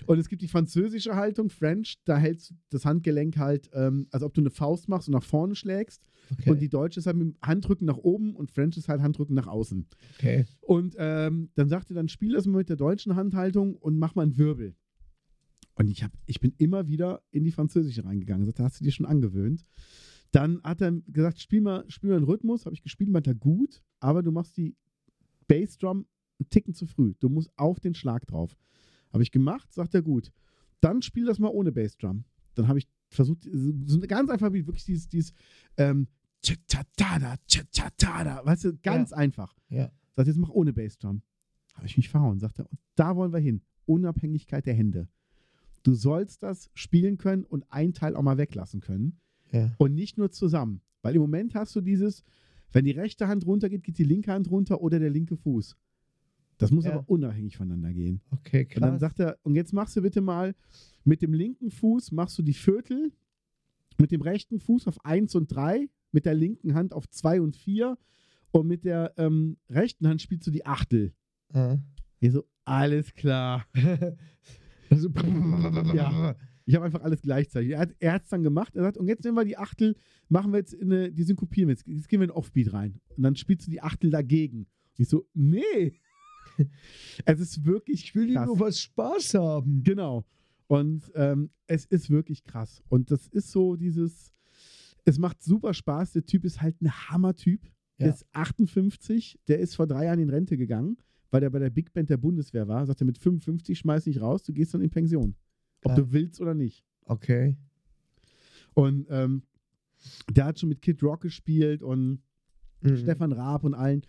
Und es gibt die französische Haltung, French, da hältst du das Handgelenk halt, ähm, als ob du eine Faust machst und nach vorne schlägst. Okay. Und die deutsche ist halt mit dem Handrücken nach oben und French ist halt Handrücken nach außen. okay. Und ähm, dann sagte dann, spiel das mal mit der deutschen Handhaltung und mach mal einen Wirbel. Und ich, hab, ich bin immer wieder in die französische reingegangen. Sagte, hast du dir schon angewöhnt? Dann hat er gesagt, spiel mal, spiel mal einen Rhythmus. Habe ich gespielt, meinte er gut, aber du machst die Bassdrum einen Ticken zu früh. Du musst auf den Schlag drauf. Habe ich gemacht, sagt er gut. Dann spiel das mal ohne Bassdrum. Dann habe ich versucht, so so eine ganz einfach, wie wirklich dieses, dieses ähm, tcha-tcha-tada, tcha-tcha-tada, weißt du, ganz einfach. Ja. Sagt, jetzt mach ohne Bassdrum. Habe ich mich verhauen, sagt er. Und da wollen wir hin. Unabhängigkeit der Hände. Du sollst das spielen können und ein Teil auch mal weglassen können. Ja. Und nicht nur zusammen. Weil im Moment hast du dieses, wenn die rechte Hand runtergeht, geht die linke Hand runter oder der linke Fuß. Das muss Ja. aber unabhängig voneinander gehen. Okay, Und dann sagt er, und jetzt machst du bitte mal mit dem linken Fuß machst du die Viertel, mit dem rechten Fuß auf 1 und 3, mit der linken Hand auf 2 und 4 und mit der ähm, rechten Hand spielst du die Achtel. Ah. Ich so, alles klar. Also, Ja. Ich habe einfach alles gleichzeitig. Er hat es dann gemacht. Er sagt, und jetzt nehmen wir die Achtel, machen wir jetzt in eine, die synkopieren wir jetzt. Jetzt gehen wir in Offbeat rein. Und dann spielst du die Achtel dagegen. Und ich so, nee. es ist wirklich Ich will krass. nur was Spaß haben. Genau. Und ähm, es ist wirklich krass. Und das ist so dieses, es macht super Spaß. Der Typ ist halt ein Hammer-Typ. Der Ja. ist 58, der ist vor drei Jahren in Rente gegangen, weil der bei der Big Band der Bundeswehr war. Sagt er, mit 55 schmeiß ich raus, du gehst dann in Pension. Ob Geil. du willst oder nicht. Okay. Und ähm, der hat schon mit Kid Rock gespielt und Mhm. Stefan Raab und allen.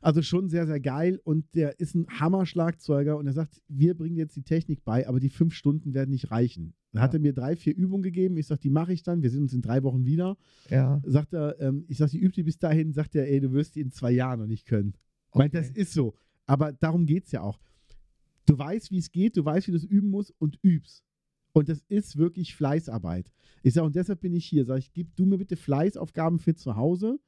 Also schon sehr, sehr geil. Und der ist ein Hammer-Schlagzeuger und er sagt, wir bringen jetzt die Technik bei, aber die fünf Stunden werden nicht reichen. Dann hat er mir drei, vier Übungen gegeben. Ich sage, die mache ich dann. Wir sehen uns in drei Wochen wieder. Ja. Sagt er, ähm, ich sage, die übt die bis dahin. Sagt er, ey, du wirst die in zwei Jahren noch nicht können. Meint, das ist so. Aber darum geht es ja auch. Du weißt, wie es geht, du weißt, wie du es üben musst und übst. Und das ist wirklich Fleißarbeit. Ich sage, und deshalb bin ich hier. Sag ich, gib du mir bitte Fleißaufgaben für zu Hause,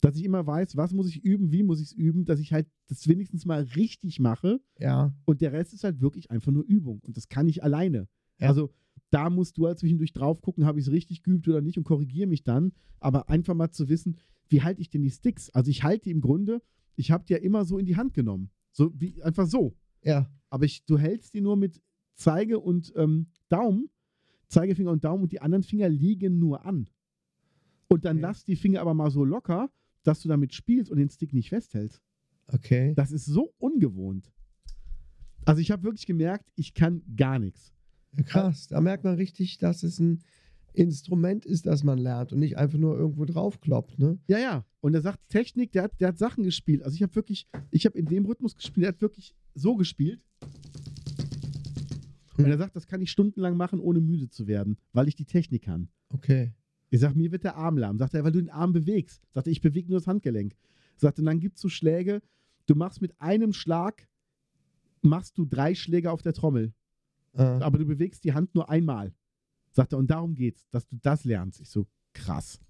dass ich immer weiß, was muss ich üben, wie muss ich es üben, dass ich halt das wenigstens mal richtig mache. Ja. Und der Rest ist halt wirklich einfach nur Übung. Und das kann ich alleine. Ja. Also da musst du halt zwischendurch drauf gucken, habe ich es richtig geübt oder nicht und korrigiere mich dann. Aber einfach mal zu wissen, wie halte ich denn die Sticks? Also ich halte die im Grunde, ich habe die ja immer so in die Hand genommen. So wie einfach so. Ja. Aber ich, du hältst die nur mit Zeige und ähm, Daumen, Zeigefinger und Daumen und die anderen Finger liegen nur an. Und dann Okay. lass die Finger aber mal so locker, dass du damit spielst und den Stick nicht festhältst. Okay. Das ist so ungewohnt. Also ich habe wirklich gemerkt, ich kann gar nichts. Krass. Da merkt man richtig, dass es ein Instrument ist, das man lernt und nicht einfach nur irgendwo draufkloppt, ne? Ja, ja. Und er sagt, Technik, der hat, der hat Sachen gespielt. Also ich habe wirklich, ich habe in dem Rhythmus gespielt, der hat wirklich so gespielt. Und er sagt, das kann ich stundenlang machen, ohne müde zu werden, weil ich die Technik kann. Okay. Ich sage, mir wird der Arm lahm. Sagt er, weil du den Arm bewegst. Sagt er, ich bewege nur das Handgelenk. Sagt er, dann gibt es so Schläge, du machst mit einem Schlag, machst du drei Schläge auf der Trommel. Ah. aber du bewegst die Hand nur einmal. Sagt er, und darum geht's, dass du das lernst. Ich so, krass.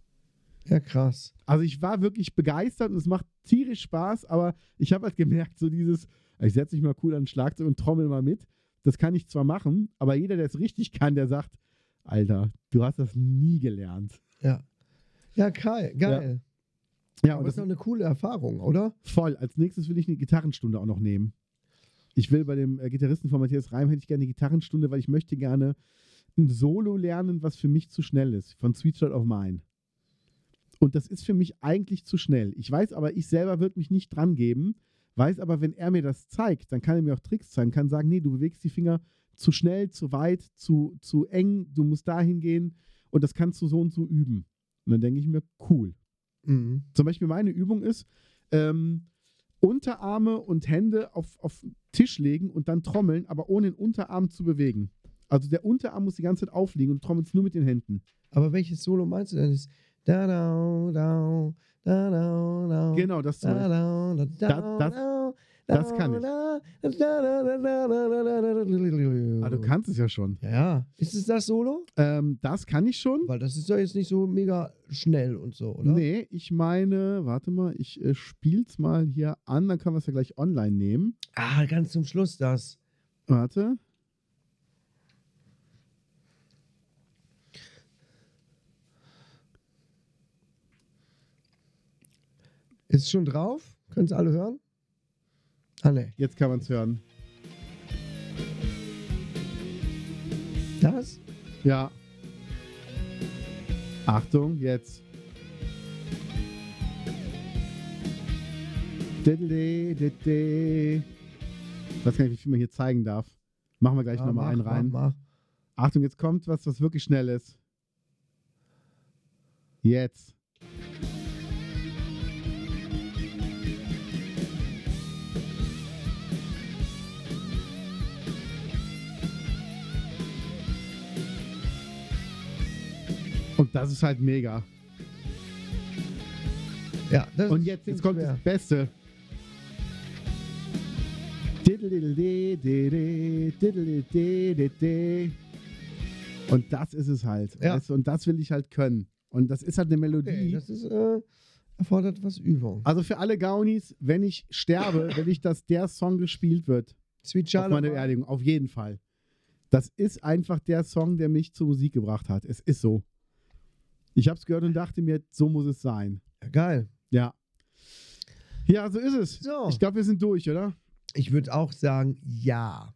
Ja, krass. Also ich war wirklich begeistert und es macht tierisch Spaß, aber ich habe halt gemerkt, so dieses, ich setze mich mal cool an den Schlagzeug und trommel mal mit. Das kann ich zwar machen, aber jeder, der es richtig kann, der sagt, Alter, du hast das nie gelernt. Ja. Ja, geil. Geil. Ja, Aber und das ist doch eine coole Erfahrung, oder? voll. Als nächstes will ich eine Gitarrenstunde auch noch nehmen. Ich will bei dem äh, Gitarristen von Matthias Reim hätte ich gerne eine Gitarrenstunde, weil ich möchte gerne ein Solo lernen, was für mich zu schnell ist, von Sweet Child of Mine. Und das ist für mich eigentlich zu schnell. Ich weiß aber, ich selber würde mich nicht dran geben, weiß aber, wenn er mir das zeigt, dann kann er mir auch Tricks zeigen, kann sagen, nee, du bewegst die Finger zu schnell, zu weit, zu, zu eng, du musst dahin gehen und das kannst du so und so üben. Und dann denke ich mir, cool. Mhm. Zum Beispiel meine Übung ist, ähm, Unterarme und Hände auf, auf den Tisch legen und dann trommeln, aber ohne den Unterarm zu bewegen. Also der Unterarm muss die ganze Zeit aufliegen und du trommelst nur mit den Händen. Aber welches Solo meinst du denn? Das da da da da da da Genau, das da da da da, da, da, da, da, da, da, da, da. Ah, du kannst es ja schon. Ja, ja. Ist es das Solo? Ähm, das kann ich schon. Weil das ist doch jetzt nicht so mega schnell und so, oder? Nee, ich meine, warte mal, ich äh, spiel's mal hier an, dann können wir es ja gleich online nehmen. Ah, ganz zum Schluss das. Warte. Ist es schon drauf? Können es alle hören? Nee. Jetzt kann man es hören. Das? Ja. Achtung, jetzt. Ich weiß gar nicht, wie viel man hier zeigen darf. Machen wir gleich Ja, nochmal einen rein. Mach, mach. Achtung, jetzt kommt was, was wirklich schnell ist. Jetzt. Das ist halt mega. Ja, Und jetzt, jetzt kommt schwer. das Beste. Und das ist es halt. Ja. Und das will ich halt können. Und das ist halt eine Melodie. Okay, das ist, äh, erfordert was Übung. also für alle Gaunis, wenn ich sterbe, will ich, dass der Song gespielt wird. Sweet auf Charlotte. meine Beerdigung. Auf jeden Fall. Das ist einfach der Song, der mich zur Musik gebracht hat. Es ist so. Ich habe es gehört und dachte mir, so muss es sein. Ja, geil. Ja. Ja, so ist es. So. Ich glaube, wir sind durch, oder? Ich würde auch sagen, ja.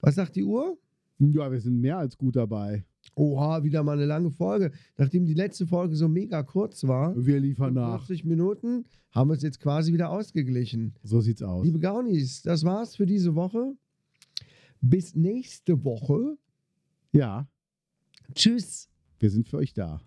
Was sagt die Uhr? Ja, wir sind mehr als gut dabei. Oha, wieder mal eine lange Folge. Nachdem die letzte Folge so mega kurz war, Wir liefern nach. 40 Minuten, haben wir es jetzt quasi wieder ausgeglichen. So sieht's aus. Liebe Gaunis, das war's für diese Woche. Bis nächste Woche. Ja, Tschüss. wir sind für euch da.